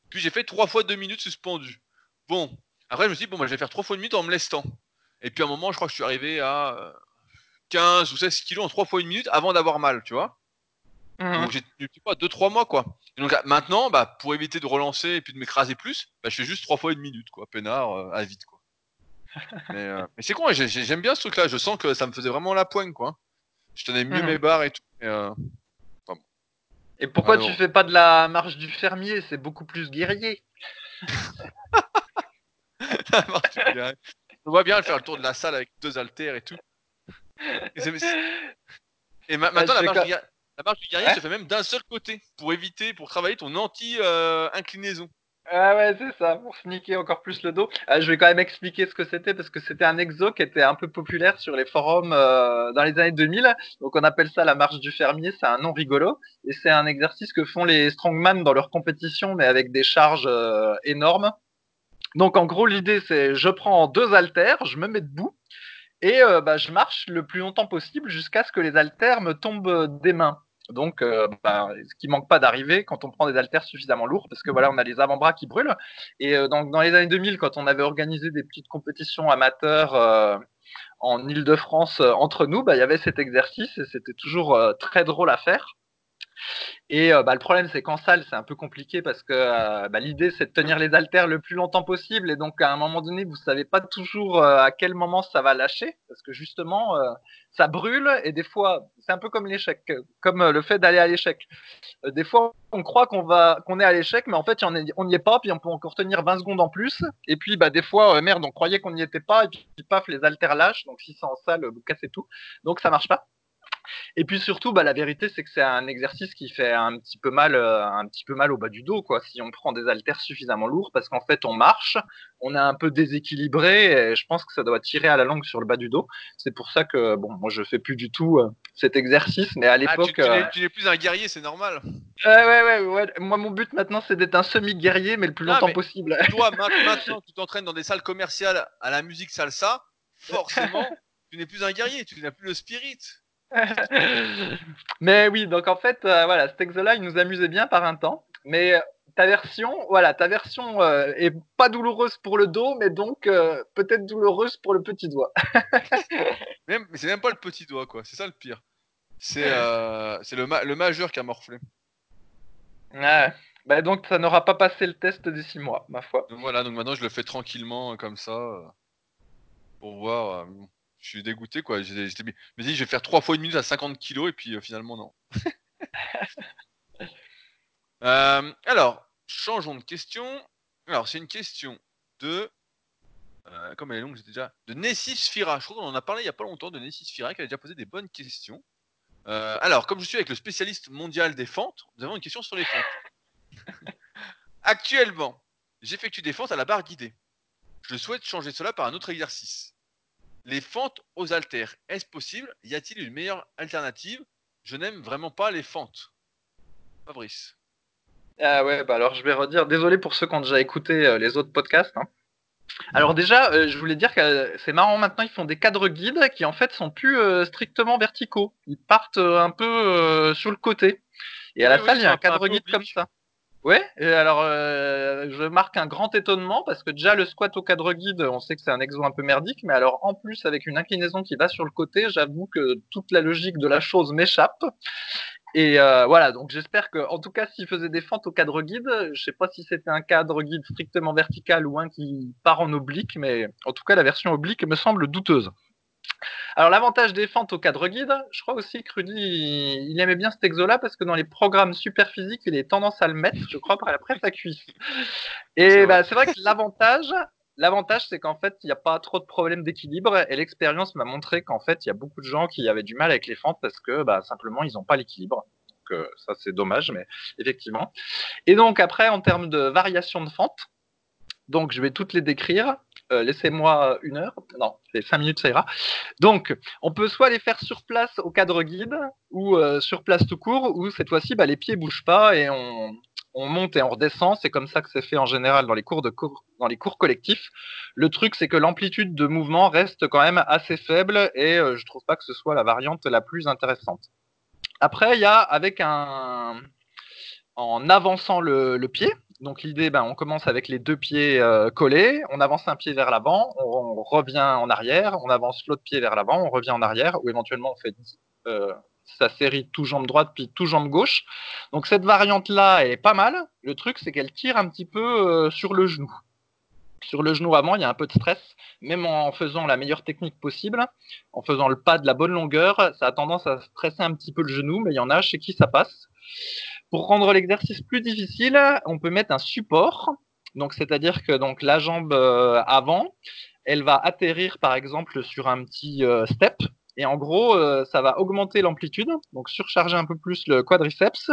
Puis, j'ai fait 3 fois 2 minutes suspendues. Bon. Après, je me suis dit, bon, bah, je vais faire 3 fois une minute en me lestant. Et puis, à un moment, je crois que je suis arrivé à euh, 15 ou 16 kilos en 3 fois une minute avant d'avoir mal, tu vois. Mhm. Donc, j'ai tenu, je sais pas, 2-3 mois, quoi. Et donc, maintenant, bah, pour éviter de relancer et puis de m'écraser plus, bah, je fais juste 3 fois une minute, quoi. Peinard, euh, à vite, quoi. mais euh, mais c'est con, j'ai- j'aime bien ce truc-là. Je sens que ça me faisait vraiment la poigne, quoi. Je tenais mieux Mhm. mes barres et tout. mais, euh, Et pourquoi Alors. tu fais pas de la marche du fermier? C'est beaucoup plus guerrier. la marche du guerrier. On voit bien le faire le tour de la salle avec deux haltères et tout. Et, ma- maintenant, la marche, quoi du guerrier, la marche du guerrier Ouais. se fait même d'un seul côté pour éviter, pour travailler ton anti-inclinaison. Ah ouais, c'est ça, pour sniquer encore plus le dos. Ah, je vais quand même expliquer ce que c'était parce que c'était un exo qui était un peu populaire sur les forums euh, dans les années 2000. Donc on appelle ça la marche du fermier, c'est un nom rigolo. Et c'est un exercice que font les strongman dans leur compétition, mais avec des charges euh, énormes. Donc en gros, l'idée c'est je prends deux haltères, je me mets debout et euh, bah, je marche le plus longtemps possible jusqu'à ce que les haltères me tombent des mains. Donc, euh, bah, ce qui manque pas d'arriver quand on prend des haltères suffisamment lourds, parce que voilà, on a les avant-bras qui brûlent. Et euh, donc, dans les années 2000, quand on avait organisé des petites compétitions amateurs euh, en Île-de-France euh, entre nous, bah, il y avait cet exercice et c'était toujours euh, très drôle à faire. Et euh, bah, le problème, c'est qu'en salle, c'est un peu compliqué parce que euh, bah, l'idée, c'est de tenir les haltères le plus longtemps possible. Et donc, à un moment donné, vous savez pas toujours euh, à quel moment ça va lâcher parce que justement, ça brûle. Et des fois, c'est un peu comme l'échec, comme le fait d'aller à l'échec. Des fois, on croit qu'on va, qu'on est à l'échec, mais en fait, on n'y est pas. Puis on peut encore tenir 20 secondes en plus. Et puis, bah, des fois, merde, on croyait qu'on n'y était pas. Et puis, paf, les haltères lâchent. Donc, si c'est en salle, vous cassez tout. Donc, ça marche pas. Et puis surtout, bah, la vérité, c'est que c'est un exercice qui fait un petit peu mal, euh, un petit peu mal au bas du dos, quoi. Si on prend des haltères suffisamment lourds, parce qu'en fait, on marche, on est un peu déséquilibré, et je pense que ça doit tirer à la langue sur le bas du dos. C'est pour ça que, bon, moi, je fais plus du tout euh, cet exercice, mais à Ah, tu, l'époque, tu euh, n'es- tu n'es plus un guerrier, c'est normal. ouais, ouais, ouais, ouais. Moi, mon but maintenant, c'est d'être un semi-guerrier, mais le plus longtemps possible. Toi, ma- maintenant tu t'entraînes dans des salles commerciales à la musique salsa, forcément, tu n'es plus un guerrier, tu n'as plus le spirit. mais oui, donc en fait, euh, voilà, cet exo-là, il nous amusait bien par un temps. Mais euh, ta version, voilà, ta version euh, est pas douloureuse pour le dos, mais donc euh, peut-être douloureuse pour le petit doigt. Mais c'est même pas le petit doigt, quoi. C'est ça le pire. C'est euh, c'est le, ma- le majeur qui a morflé. Ouais. Bah, donc ça n'aura pas passé le test des 6 mois, ma foi. Donc voilà, donc maintenant je le fais tranquillement comme ça pour voir. Je suis dégoûté quoi. Je me dis je vais faire 3 fois une minute à 50 kilos et puis finalement non. alors, changeons de question. Alors, c'est une question de. comme elle est longue, j'ai déjà. De Nessis Fira. Je crois qu'on en a parlé il n'y a pas longtemps de Nessis Fira qui a déjà posé des bonnes questions. alors, comme je suis avec le spécialiste mondial des fentes, nous avons une question sur les fentes. Actuellement, j'effectue des fentes à la barre guidée. Je souhaite changer cela par un autre exercice. Les fentes aux haltères, est-ce possible? Y a-t-il une meilleure alternative? Je n'aime vraiment pas les fentes. Fabrice. Ah ouais, bah alors je vais redire, désolé pour ceux qui ont déjà écouté euh, les autres podcasts. Hein. Alors déjà, euh, je voulais dire que euh, c'est marrant maintenant, ils font des cadres guides qui en fait sont plus strictement verticaux. Ils partent un peu sur le côté. Et à la salle, il y a un cadre guide comme ça. Ouais, alors je marque un grand étonnement parce que déjà le squat au cadre guide, on sait que c'est un exo un peu merdique, mais alors en plus avec une inclinaison qui va sur le côté, j'avoue que toute la logique de la chose m'échappe. Et euh, voilà, donc j'espère que, en tout cas, s'il faisait des fentes au cadre guide, je sais pas si c'était un cadre guide strictement vertical ou un qui part en oblique, mais en tout cas, la version oblique me semble douteuse. Alors l'avantage des fentes au cadre guide, je crois aussi que Rudy, il aimait bien cet exo-là parce que dans les programmes super physiques, il est tendance à le mettre, je crois, après sa cuisse. Et bah, c'est vrai que l'avantage, L'avantage, c'est qu'en fait, il n'y a pas trop de problèmes d'équilibre et l'expérience m'a montré qu'en fait, il y a beaucoup de gens qui avaient du mal avec les fentes parce que bah, simplement, ils n'ont pas l'équilibre. Donc, euh, ça, c'est dommage, mais effectivement. Et donc, après, en termes de variation de fentes, donc je vais toutes les décrire. Euh, laissez-moi une heure. Non, c'est cinq minutes, ça ira. Donc, on peut soit les faire sur place au cadre guide ou euh, sur place tout court, ou cette fois-ci, bah, les pieds bougent pas et on, on monte et on redescend. C'est comme ça que c'est fait en général dans les cours de dans les cours collectifs. Le truc, c'est que l'amplitude de mouvement reste quand même assez faible et euh, je trouve pas que ce soit la variante la plus intéressante. Après, il y a avec un en avançant le, pied. Donc l'idée, ben, on commence avec les deux pieds euh, collés, on avance un pied vers l'avant, on, revient en arrière, on avance l'autre pied vers l'avant, on revient en arrière, ou éventuellement on fait euh, sa série tout jambe droite puis tout jambe gauche. Donc cette variante-là, elle est pas mal. Le truc, c'est qu'elle tire un petit peu euh, sur le genou. Sur le genou avant, il y a un peu de stress, même en faisant la meilleure technique possible, en faisant le pas de la bonne longueur, ça a tendance à stresser un petit peu le genou, mais il y en a chez qui ça passe. Pour rendre l'exercice plus difficile, on peut mettre un support. Donc c'est-à-dire que donc la jambe euh, avant, elle va atterrir par exemple sur un petit euh, step et en gros, euh, ça va augmenter l'amplitude, donc surcharger un peu plus le quadriceps.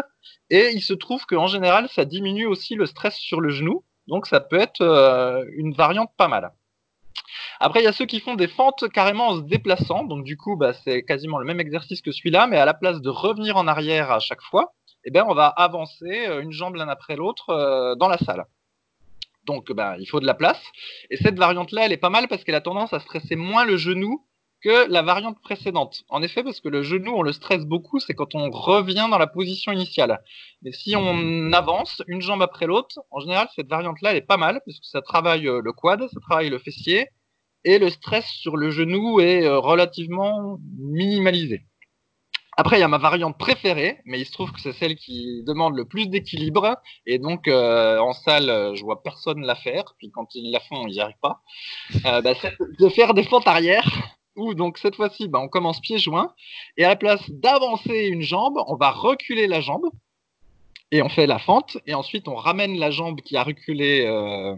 Et il se trouve qu'en général, ça diminue aussi le stress sur le genou. Donc ça peut être une variante pas mal. Après, il y a ceux qui font des fentes carrément en se déplaçant. Donc du coup, bah, c'est quasiment le même exercice que celui-là, mais à la place de revenir en arrière à chaque fois, eh ben, on va avancer euh, une jambe l'un après l'autre dans la salle. Donc bah, il faut de la place. Et cette variante-là, elle est pas mal parce qu'elle a tendance à stresser moins le genou que la variante précédente. En effet, parce que le genou, on le stresse beaucoup, c'est quand on revient dans la position initiale. Mais si on avance une jambe après l'autre, en général, cette variante-là, elle est pas mal, parce que ça travaille euh, le quad, ça travaille le fessier, et le stress sur le genou est euh, relativement minimalisé. Après, il y a ma variante préférée, mais il se trouve que c'est celle qui demande le plus d'équilibre. Et donc, euh, en salle, je vois personne la faire. Puis quand ils la font, ils n'y arrivent pas. bah, c'est de faire des fentes arrière où donc cette fois-ci, bah, on commence pieds joints, et à la place d'avancer une jambe, on va reculer la jambe, et on fait la fente, et ensuite on ramène la jambe qui a reculé euh,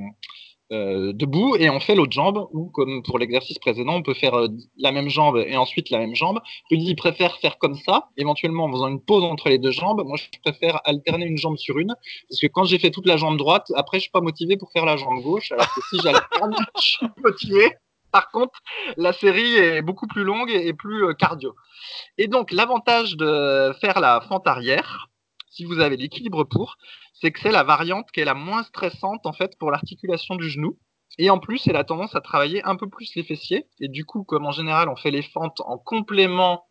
euh, debout, et on fait l'autre jambe, ou comme pour l'exercice précédent, on peut faire euh, la même jambe et ensuite la même jambe. Rudy préfère faire comme ça, éventuellement en faisant une pause entre les deux jambes. Moi, je préfère alterner une jambe sur une, parce que quand j'ai fait toute la jambe droite, après, je suis pas motivé pour faire la jambe gauche, alors que si j'alterne, je suis motivé. Par contre, la série est beaucoup plus longue et plus euh, cardio. Et donc, l'avantage de faire la fente arrière, si vous avez l'équilibre pour, c'est que c'est la variante qui est la moins stressante en fait pour l'articulation du genou. Et en plus, elle a tendance à travailler un peu plus les fessiers. Et du coup, comme en général, on fait les fentes en complément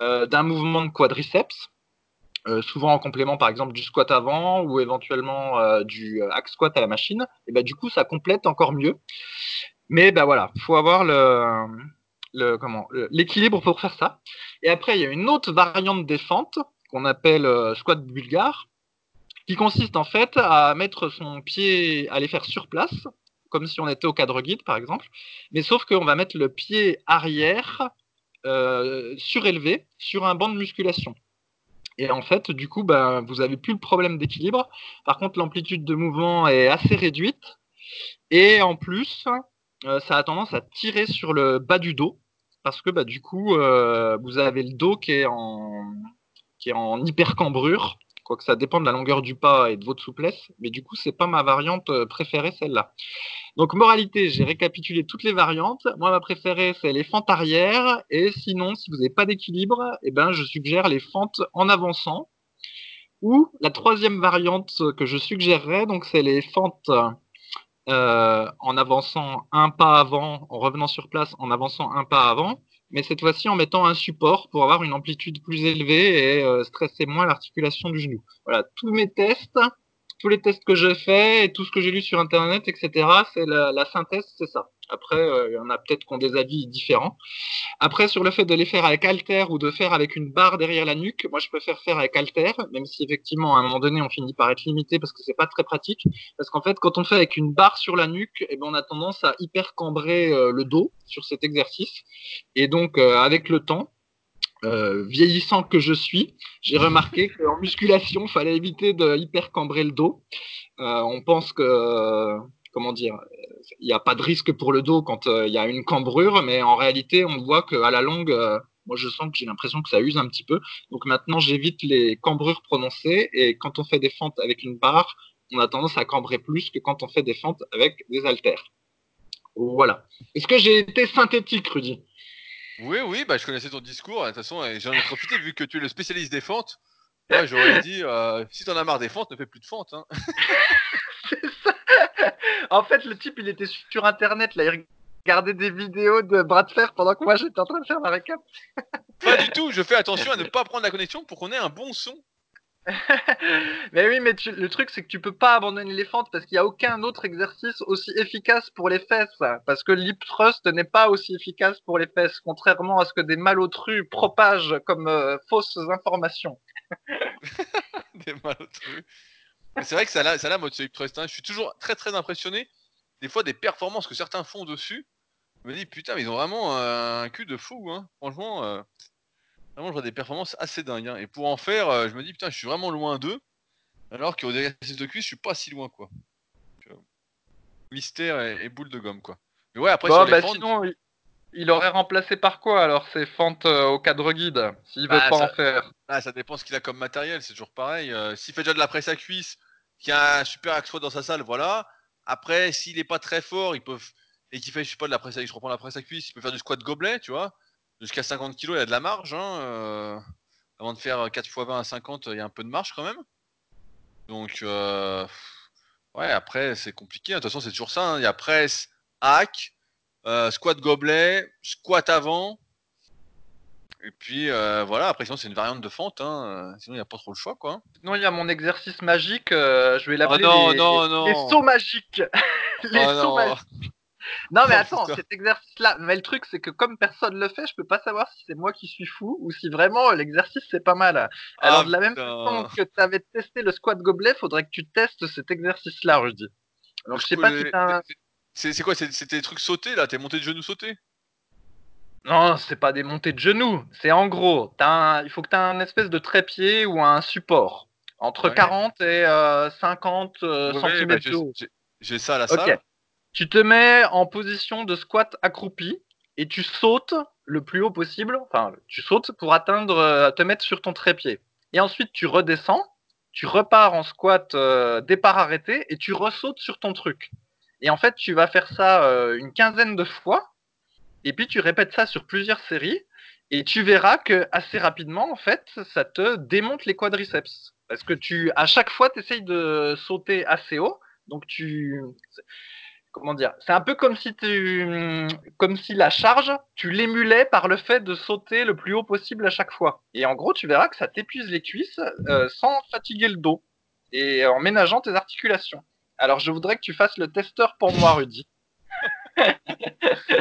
euh, d'un mouvement de quadriceps, euh, souvent en complément par exemple du squat avant ou éventuellement du hack squat à la machine, et ben du coup ça complète encore mieux. Mais ben voilà, faut avoir le, le comment l'équilibre pour faire ça. Et après, il y a une autre variante des fentes qu'on appelle euh, squat bulgare, qui consiste en fait à mettre son pied, à les faire sur place, comme si on était au cadre guide par exemple, mais sauf qu'on va mettre le pied arrière euh, surélevé sur un banc de musculation. Et en fait, du coup, ben, vous avez plus le problème d'équilibre. Par contre, l'amplitude de mouvement est assez réduite. Et en plus, euh, ça a tendance à tirer sur le bas du dos. Parce que bah, du coup, euh, vous avez le dos qui est en, qui est en. Quoique ça dépend de la longueur du pas et de votre souplesse. Mais du coup, c'est pas ma variante préférée, celle-là. Donc, moralité, j'ai récapitulé toutes les variantes. Moi, ma préférée, c'est les fentes arrière. Et sinon, si vous n'avez pas d'équilibre, eh ben, je suggère les fentes en avançant. Ou la troisième variante que je suggérerais, donc, c'est les fentes euh, en avançant un pas avant, en revenant sur place, en avançant un pas avant. Mais cette fois-ci en mettant un support pour avoir une amplitude plus élevée et euh, stresser moins l'articulation du genou. Voilà, tous mes tests tous les tests que je fais et tout ce que j'ai lu sur Internet, etc., c'est la, synthèse, c'est ça. Après, euh, il y en a peut-être qui ont des avis différents. Après, sur le fait de les faire avec halter ou de faire avec une barre derrière la nuque, moi, je préfère faire avec halter, même si effectivement, à un moment donné, on finit par être limité parce que c'est pas très pratique. Parce qu'en fait, quand on fait avec une barre sur la nuque, eh ben, on a tendance à hyper cambrer euh, le dos sur cet exercice. Et donc, euh, avec le temps, vieillissant que je suis, j'ai remarqué qu'en musculation, il fallait éviter de hyper cambrer le dos. On pense que, comment dire, il n'y a pas de risque pour le dos quand euh, il y a une cambrure, mais en réalité, on voit qu'à la longue, moi je sens que j'ai l'impression que ça use un petit peu. Donc maintenant, j'évite les cambrures prononcées et quand on fait des fentes avec une barre, on a tendance à cambrer plus que quand on fait des fentes avec des haltères. Voilà. Est-ce que j'ai été synthétique, Rudy? Oui, oui, bah, je connaissais ton discours. De toute façon, j'en ai profité vu que tu es le spécialiste des fentes. Moi, j'aurais dit, euh, si t'en as marre des fentes, ne fais plus de fentes. Hein. c'est ça. En fait, le type, il était sur Internet, là, il regardait des vidéos de bras de fer pendant que moi, j'étais en train de faire ma récap. Pas du tout. Je fais attention à ne pas prendre la connexion pour qu'on ait un bon son. mais oui, mais le truc, c'est que tu peux pas abandonner les fentes parce qu'il n'y a aucun autre exercice aussi efficace pour les fesses. Parce que l'hip thrust n'est pas aussi efficace pour les fesses, contrairement à ce que des malotrus propagent comme euh, fausses informations. des malotrus. C'est vrai que ça a, ça la mode. Hein. Je suis toujours très très impressionné des fois des performances que certains font dessus. Je me dis putain, mais ils ont vraiment un cul de fou. Hein. Franchement. Euh, Vraiment, je vois des performances assez dingues. Hein. Et pour en faire, euh, je me dis, putain, je suis vraiment loin d'eux. Alors qu'au exercice de cuisse, je suis pas si loin, quoi. Euh, mystère et, boule de gomme, quoi. Mais ouais, après, sur les bah, sinon, il, aurait remplacé par quoi alors ces fentes euh, au cadre guide S'il veut bah, pas en faire? Ah, Ça dépend ce qu'il a comme matériel, c'est toujours pareil. s'il fait déjà de la presse à cuisse, qu'il a un super axe dans sa salle, voilà. Après, s'il est pas très fort, il peut et qu'il fait, je sais pas, de la presse à... je reprends la presse à cuisse, il peut faire du squat gobelet, tu vois jusqu'à 50 kg, il y a de la marge. Hein, euh, avant de faire 4 x 20 à 50, il y a un peu de marge quand même. Donc, euh, ouais, après, c'est compliqué. De toute façon, c'est toujours ça. Hein. Il y a presse, hack, euh, squat gobelet, squat avant. Et puis voilà, après sinon c'est une variante de fente, hein. sinon il n'y a pas trop le choix quoi. Non, il y a mon exercice magique, je vais l'appeler ah les, les, sauts magiques. les ah sauts magiques. Non, mais attends, cet exercice-là, mais le truc, c'est que comme personne le fait, je peux pas savoir si c'est moi qui suis fou ou si vraiment l'exercice c'est pas mal. Alors, ah, de la même façon que tu avais testé le squat gobelet, faudrait que tu testes cet exercice-là, Rudy. Alors, je sais pas si C'est quoi C'était des trucs sautés là? T'es monté de genoux sautés non, c'est pas des montées de genoux. C'est en gros, il faut que tu aies un espèce de trépied ou un support. Entre 40 et 50 euh, cm bah, J'ai ça à la salle. Tu te mets en position de squat accroupi et tu sautes le plus haut possible. Enfin, tu sautes pour atteindre, euh, te mettre sur ton trépied. Et ensuite, tu redescends, tu repars en squat euh, départ arrêté et tu ressautes sur ton truc. Et en fait, tu vas faire ça euh, une quinzaine de fois. Et puis, tu répètes ça sur plusieurs séries. Et tu verras que assez rapidement, en fait, ça te démonte les quadriceps. Parce que tu, à chaque fois, tu essayes de sauter assez haut. Donc, tu comment dire C'est un peu comme si tu, comme si la charge, tu l'émulais par le fait de sauter le plus haut possible à chaque fois. Et en gros, tu verras que ça t'épuise les cuisses euh, sans fatiguer le dos et en ménageant tes articulations. Alors, je voudrais que tu fasses le testeur pour moi, Rudy.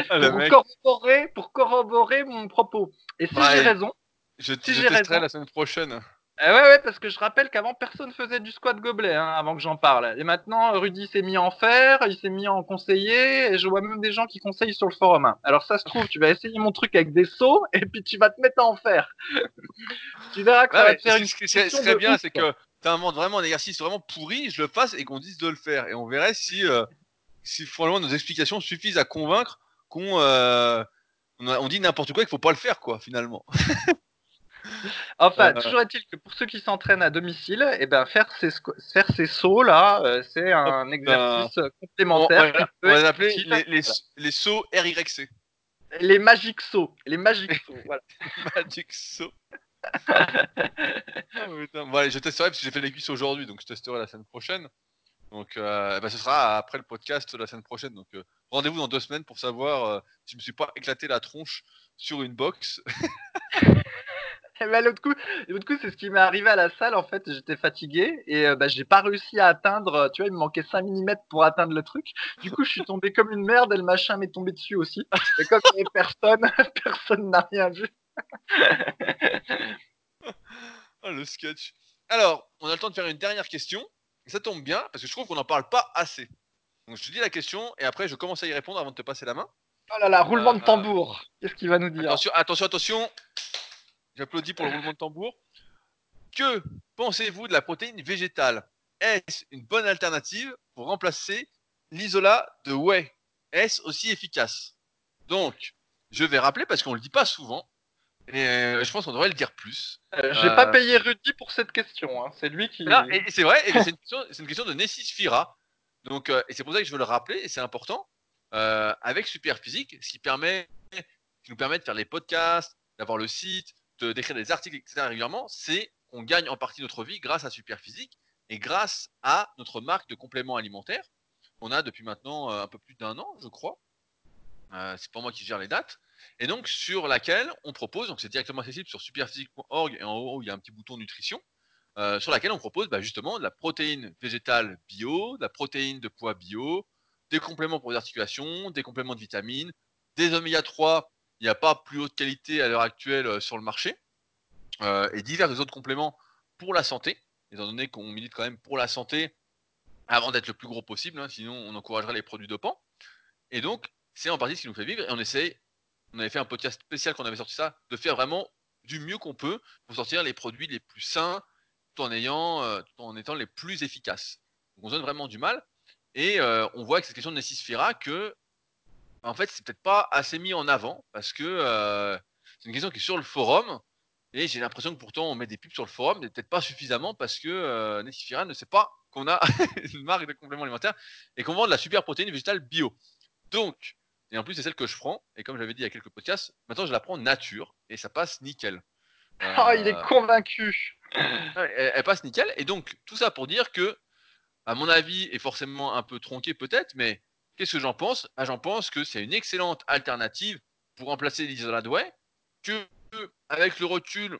Ah, pour, corroborer, pour corroborer mon propos. Et si j'ai raison, je, te testerai la semaine prochaine. Eh ouais, ouais, parce que je rappelle qu'avant personne faisait du squat gobelet, hein, avant que j'en parle. Et maintenant, Rudy s'est mis en faire, il s'est mis en conseiller, et je vois même des gens qui conseillent sur le forum. hein. Alors ça se trouve, tu vas essayer mon truc avec des sauts, et puis tu vas te mettre à en faire. tu verras que ça Ouais, va mais te faire ce une qui serait- ce bien, c'est que t'inventes vraiment un exercice vraiment pourri, je le fasse et qu'on dise de le faire. Et on verrait si, euh, si franchement nos explications suffisent à convaincre qu'on euh, on, dit n'importe quoi et qu'il faut pas le faire, quoi, finalement. Enfin, Euh, toujours est-il que pour ceux qui s'entraînent à domicile, eh ben faire ces faire ces sauts là, c'est un exercice euh, on, on complémentaire on peut va les appeler utile. les, les, Voilà. les sauts RYC. Les magiques sauts, les magiques sauts. Voilà. Magic saut. Ah, je testerai parce que j'ai fait les cuisses aujourd'hui, donc je testerai la semaine prochaine. Donc, euh, bah, ce sera après le podcast la semaine prochaine. Donc, euh, rendez-vous dans deux semaines pour savoir euh, si je me suis pas éclaté la tronche sur une box. Ben, l'autre coup, coup, c'est ce qui m'est arrivé à la salle. En fait, j'étais fatigué et bah, j'ai pas réussi à atteindre. Tu vois, il me manquait 5 mm pour atteindre le truc. Du coup, je suis tombé comme une merde et le machin m'est tombé dessus aussi. Et comme il personne, personne n'a rien vu. Ah, le sketch. Alors, on a le temps de faire une dernière question. Ça tombe bien parce que je trouve qu'on n'en parle pas assez. Donc, je te dis la question et après, je commence à y répondre avant de te passer la main. Oh là là, roulement de Euh, tambour. Qu'est-ce qu'il va nous dire Attention, attention, attention. J'applaudis pour le roulement de tambour. Que pensez-vous de la protéine végétale? Est-ce une bonne alternative pour remplacer l'isolat de whey? Est-ce aussi efficace? Donc, je vais rappeler parce qu'on le dit pas souvent. Et euh, je pense qu'on devrait le dire plus. Euh, J'ai Euh, pas payé Rudy pour cette question. Hein. C'est lui qui. Là, et, et c'est vrai, c'est une, question- c'est une question de Nessis Fira. Donc, euh, et c'est pour ça que je veux le rappeler, et c'est important. Euh, avec Superphysique, ce qui permet, qui nous permet de faire les podcasts, d'avoir le site, de d'écrire des articles, etc. régulièrement, c'est qu'on gagne en partie notre vie grâce à Superphysique et grâce à notre marque de compléments alimentaires qu'on a depuis maintenant un peu plus d'un an, je crois. C'est pas moi qui gère les dates. Et donc, sur laquelle on propose, donc c'est directement accessible sur superphysique.org et en haut, il y a un petit bouton nutrition. Euh, sur laquelle on propose bah, justement de la protéine végétale bio, de la protéine de poids bio, des compléments pour les articulations, des compléments de vitamines, des oméga 3, il n'y a pas plus haute qualité à l'heure actuelle euh, sur le marché, euh, et divers autres compléments pour la santé, étant donné qu'on milite quand même pour la santé avant d'être le plus gros possible, hein, sinon on encouragerait les produits dopants. Et donc, c'est en partie ce qui nous fait vivre, et on essaye, on avait fait un podcast spécial quand on avait sorti ça, de faire vraiment du mieux qu'on peut pour sortir les produits les plus sains, tout en ayant, euh, tout en étant les plus efficaces. On se donne vraiment du mal. Et euh, on voit avec cette question de Nessis Fira que, en fait, c'est peut-être pas assez mis en avant parce que euh, c'est une question qui est sur le forum. Et j'ai l'impression que pourtant on met des pubs sur le forum, mais peut-être pas suffisamment parce que Nessis Fira ne sait pas qu'on a une marque de compléments alimentaires et qu'on vend de la super protéine végétale bio. Donc, et en plus c'est celle que je prends, et comme j'avais dit il y a quelques podcasts, maintenant je la prends nature et ça passe nickel. Euh, Oh, il est convaincu. Ouais, elle, elle passe nickel. Et donc, tout ça pour dire que, à mon avis, est forcément un peu tronqué peut-être, mais qu'est-ce que j'en pense? Ah, J'en pense que c'est une excellente alternative pour remplacer l'isolat de whey, que avec le recul,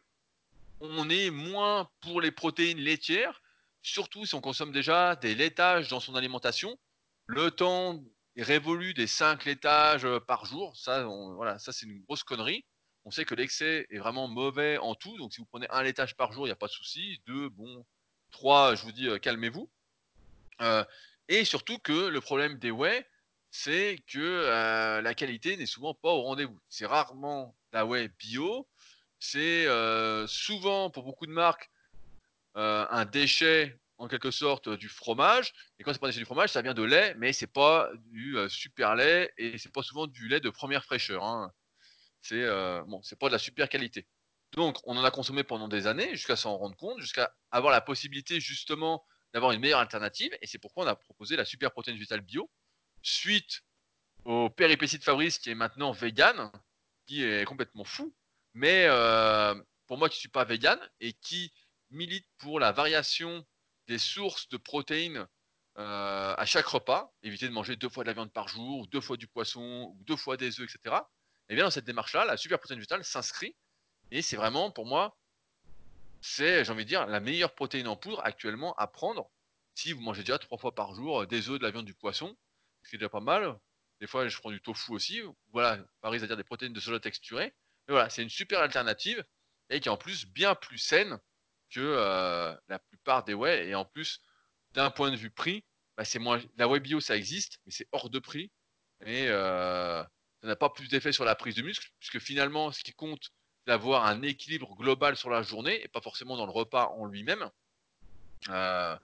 on est moins pour les protéines laitières, surtout si on consomme déjà des laitages dans son alimentation. Le temps est révolu des 5 laitages par jour. Ça, voilà, ça c'est une grosse connerie. On sait que l'excès est vraiment mauvais en tout. Donc si vous prenez un laitage par jour, il n'y a pas de souci. Deux, bon. Trois, je vous dis, calmez-vous. Et surtout que le problème des whey, c'est que la qualité n'est souvent pas au rendez-vous. C'est rarement la whey bio. C'est souvent, pour beaucoup de marques, un déchet en quelque sorte du fromage. Et quand c'est pas du fromage, ça vient de lait, mais c'est pas du euh, super lait et c'est pas souvent du lait de première fraîcheur. hein. C'est euh, bon, c'est pas de la super qualité. Donc, on en a consommé pendant des années jusqu'à s'en rendre compte, jusqu'à avoir la possibilité justement d'avoir une meilleure alternative. Et c'est pourquoi on a proposé la super protéine végétale bio, suite au péripéties de Fabrice qui est maintenant vegan, qui est complètement fou. Mais euh, pour moi qui ne suis pas vegan et qui milite pour la variation des sources de protéines euh, à chaque repas, éviter de manger deux fois de la viande par jour, ou deux fois du poisson, deux fois des œufs, etc. Et bien dans cette démarche-là, la super protéine végétale s'inscrit et c'est vraiment pour moi, c'est, j'ai envie de dire, la meilleure protéine en poudre actuellement à prendre si vous mangez déjà trois fois par jour des œufs, de la viande, du poisson, ce qui est déjà pas mal. Des fois, je prends du tofu aussi. Voilà, Paris, c'est-à-dire des protéines de soja texturées. Mais voilà, c'est une super alternative et qui est en plus bien plus saine que euh, la plupart des whey. Et en plus, d'un point de vue prix, bah, c'est moins. La whey bio, ça existe, mais c'est hors de prix. Et euh, ça n'a pas plus d'effet sur la prise de muscle, puisque finalement, ce qui compte, c'est d'avoir un équilibre global sur la journée et pas forcément dans le repas en lui-même. Euh,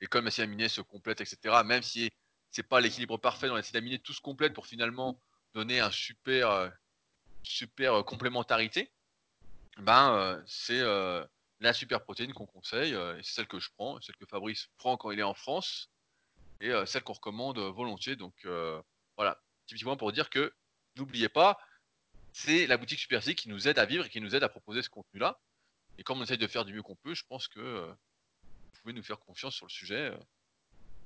et comme les aminés se complètent, etc., même si c'est pas l'équilibre parfait dans les aminés, tout se complète pour finalement donner un super, super complémentarité, ben, c'est la super protéine qu'on conseille, et c'est celle que je prends, celle que Fabrice prend quand il est en France, et celle qu'on recommande volontiers. Donc voilà, typiquement pour dire que n'oubliez pas, c'est la boutique Superphysique qui nous aide à vivre et qui nous aide à proposer ce contenu-là. Et comme on essaye de faire du mieux qu'on peut, je pense que vous pouvez nous faire confiance sur le sujet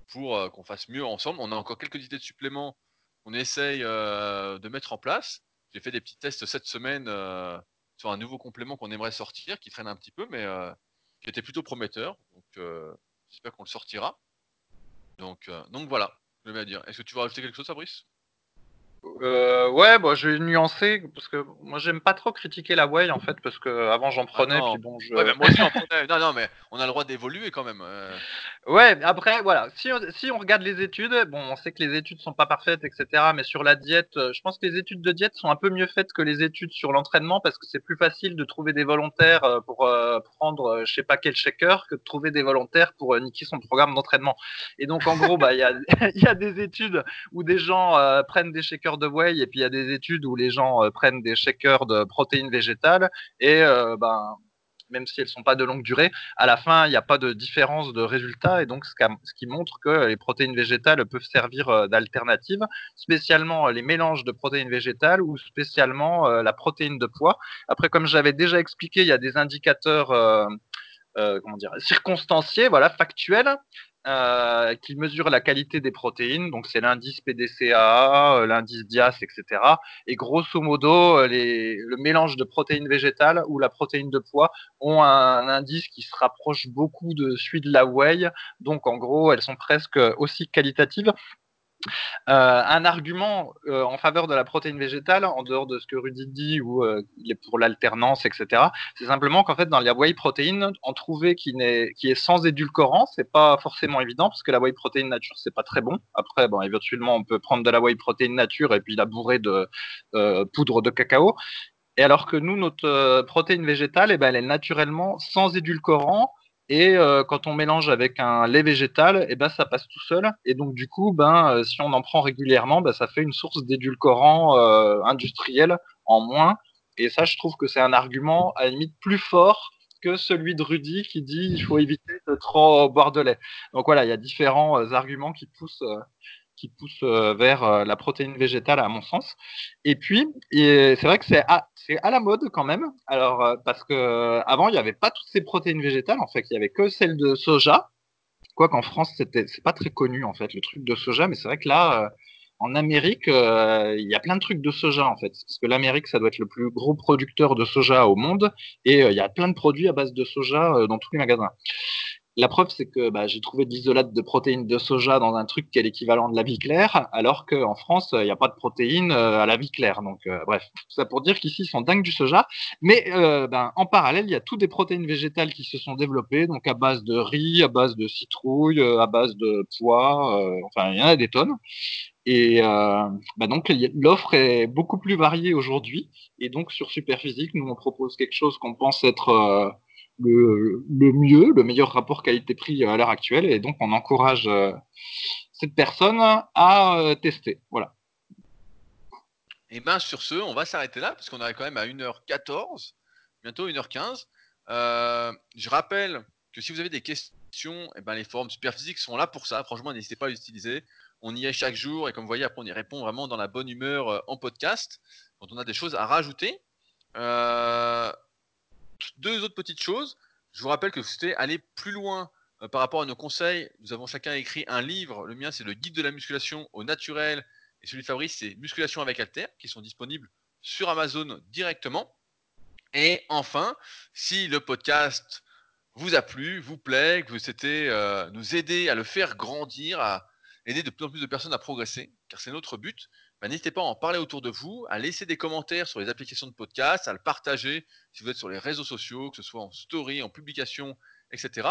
pour qu'on fasse mieux ensemble. On a encore quelques idées de suppléments qu'on essaye de mettre en place. J'ai fait des petits tests cette semaine sur un nouveau complément qu'on aimerait sortir, qui traîne un petit peu, mais qui était plutôt prometteur. Donc j'espère qu'on le sortira. Donc, donc voilà, je vais dire. Est-ce que tu veux rajouter quelque chose, Fabrice? Euh, ouais, bah, je vais nuancer parce que moi j'aime pas trop critiquer la whey en fait parce que avant j'en ah prenais puis bon je. Ouais, moi aussi j'en prenais. Non, non, mais on a le droit d'évoluer quand même. Euh. Ouais, après voilà, si on, si on regarde les études, bon, on sait que les études sont pas parfaites, etc. Mais sur la diète, euh, je pense que les études de diète sont un peu mieux faites que les études sur l'entraînement parce que c'est plus facile de trouver des volontaires euh, pour prendre je sais pas quel shaker que de trouver des volontaires pour niquer son programme d'entraînement. Et donc en gros, bah il y a, y a des études où des gens prennent des shakers de whey et puis il y a des études où les gens euh, prennent des shakers de protéines végétales et euh, ben même si elles sont pas de longue durée, à la fin, il n'y a pas de différence de résultat et donc ce, qui montre que les protéines végétales peuvent servir euh, d'alternative, spécialement les mélanges de protéines végétales ou spécialement la protéine de poids. Après, comme j'avais déjà expliqué, il y a des indicateurs comment dire, circonstanciés, voilà, factuels, euh, qui mesure la qualité des protéines. Donc c'est l'indice PDCA, euh, l'indice DIAS, etc. Et grosso modo, euh, le mélange de protéines végétales ou la protéine de poids ont un, indice qui se rapproche beaucoup de celui de la whey. Donc en gros, elles sont presque aussi qualitatives euh, un argument euh, en faveur de la protéine végétale, en dehors de ce que Rudy dit ou euh, pour l'alternance, etc., c'est simplement qu'en fait dans la whey protéine, en trouver qui, est, qui est sans édulcorant, c'est pas forcément évident parce que la whey protéine nature c'est pas très bon. Après, bon, éventuellement on peut prendre de la whey protéine nature et puis la bourrer de poudre de cacao. Et alors que nous, notre protéine végétale, eh ben, elle est naturellement sans édulcorant et euh, quand on mélange avec un lait végétal, et eh ben ça passe tout seul. Et donc du coup, ben euh, si on en prend régulièrement, ben, ça fait une source d'édulcorant euh, industriel en moins. Et ça, je trouve que c'est un argument à la limite plus fort que celui de Rudy qui dit il faut éviter de trop boire de lait. Donc voilà, il y a différents arguments qui poussent qui pousse euh, vers euh, la protéine végétale à mon sens. Et puis, c'est vrai que c'est à, la mode quand même. Alors, euh, parce que avant, il n'y avait pas toutes ces protéines végétales. En fait, il n'y avait que celles de soja. Quoi qu'en France, c'était, c'est pas très connu, en fait, le truc de soja. Mais c'est vrai que là, en Amérique, il y a plein de trucs de soja, en fait. Parce que l'Amérique, ça doit être le plus gros producteur de soja au monde. Et il y a plein de produits à base de soja dans tous les magasins. La preuve, c'est que bah, j'ai trouvé de l'isolate de protéines de soja dans un truc qui est l'équivalent de la vie claire, alors qu'en France, il n'y a pas de protéines euh, à la vie claire. Donc, euh, bref, tout ça pour dire qu'ici, ils sont dingues du soja. Mais euh, ben, en parallèle, il y a toutes des protéines végétales qui se sont développées, donc à base de riz, à base de citrouille, à base de pois, enfin, il y en a des tonnes. Et bah donc l'offre est beaucoup plus variée aujourd'hui. Et donc sur Superphysique, nous on propose quelque chose qu'on pense être le, mieux, le meilleur rapport qualité-prix à l'heure actuelle. Et donc, on encourage euh, cette personne à euh, tester. Voilà. Et bien, sur ce, on va s'arrêter là, parce qu'on arrive quand même à 1h14, bientôt 1h15. Euh, je rappelle que si vous avez des questions, et ben, les forums Superphysique sont là pour ça. Franchement, n'hésitez pas à les utiliser. On y est chaque jour, et comme vous voyez, après, on y répond vraiment dans la bonne humeur en podcast, quand on a des choses à rajouter. Euh, deux autres petites choses. Je vous rappelle que vous souhaitez aller plus loin euh, par rapport à nos conseils. Nous avons chacun écrit un livre. Le mien, c'est le guide de la musculation au naturel. Et celui de Fabrice, c'est Musculation avec Alter, qui sont disponibles sur Amazon directement. Et enfin, si le podcast vous a plu, vous plaît, que vous souhaitez euh, nous aider à le faire grandir, à aider de plus en plus de personnes à progresser, car c'est notre but, bah, n'hésitez pas à en parler autour de vous, à laisser des commentaires sur les applications de podcast, à le partager si vous êtes sur les réseaux sociaux, que ce soit en story, en publication, etc.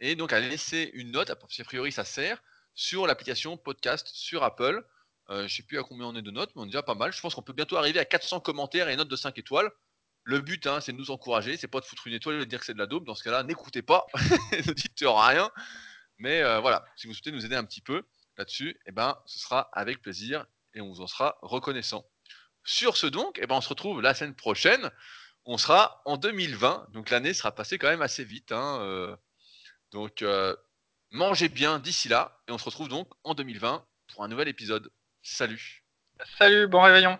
Et donc à laisser une note, a priori ça sert, sur l'application podcast sur Apple. Euh, je ne sais plus à combien on est de notes, mais on est déjà pas mal. Je pense qu'on peut bientôt arriver à 400 commentaires et notes de 5 étoiles. Le but, hein, c'est de nous encourager, c'est pas de foutre une étoile et de dire que c'est de la dope. Dans ce cas-là, n'écoutez pas, ne dites rien. Mais euh, voilà, si vous souhaitez nous aider un petit peu là-dessus, eh ben, ce sera avec plaisir et on vous en sera reconnaissant. Sur ce donc, eh ben, on se retrouve la semaine prochaine. On sera en 2020, donc l'année sera passée quand même assez vite. Hein, euh. donc euh, mangez bien d'ici là et on se retrouve donc en 2020 pour un nouvel épisode. Salut. Salut, bon réveillon.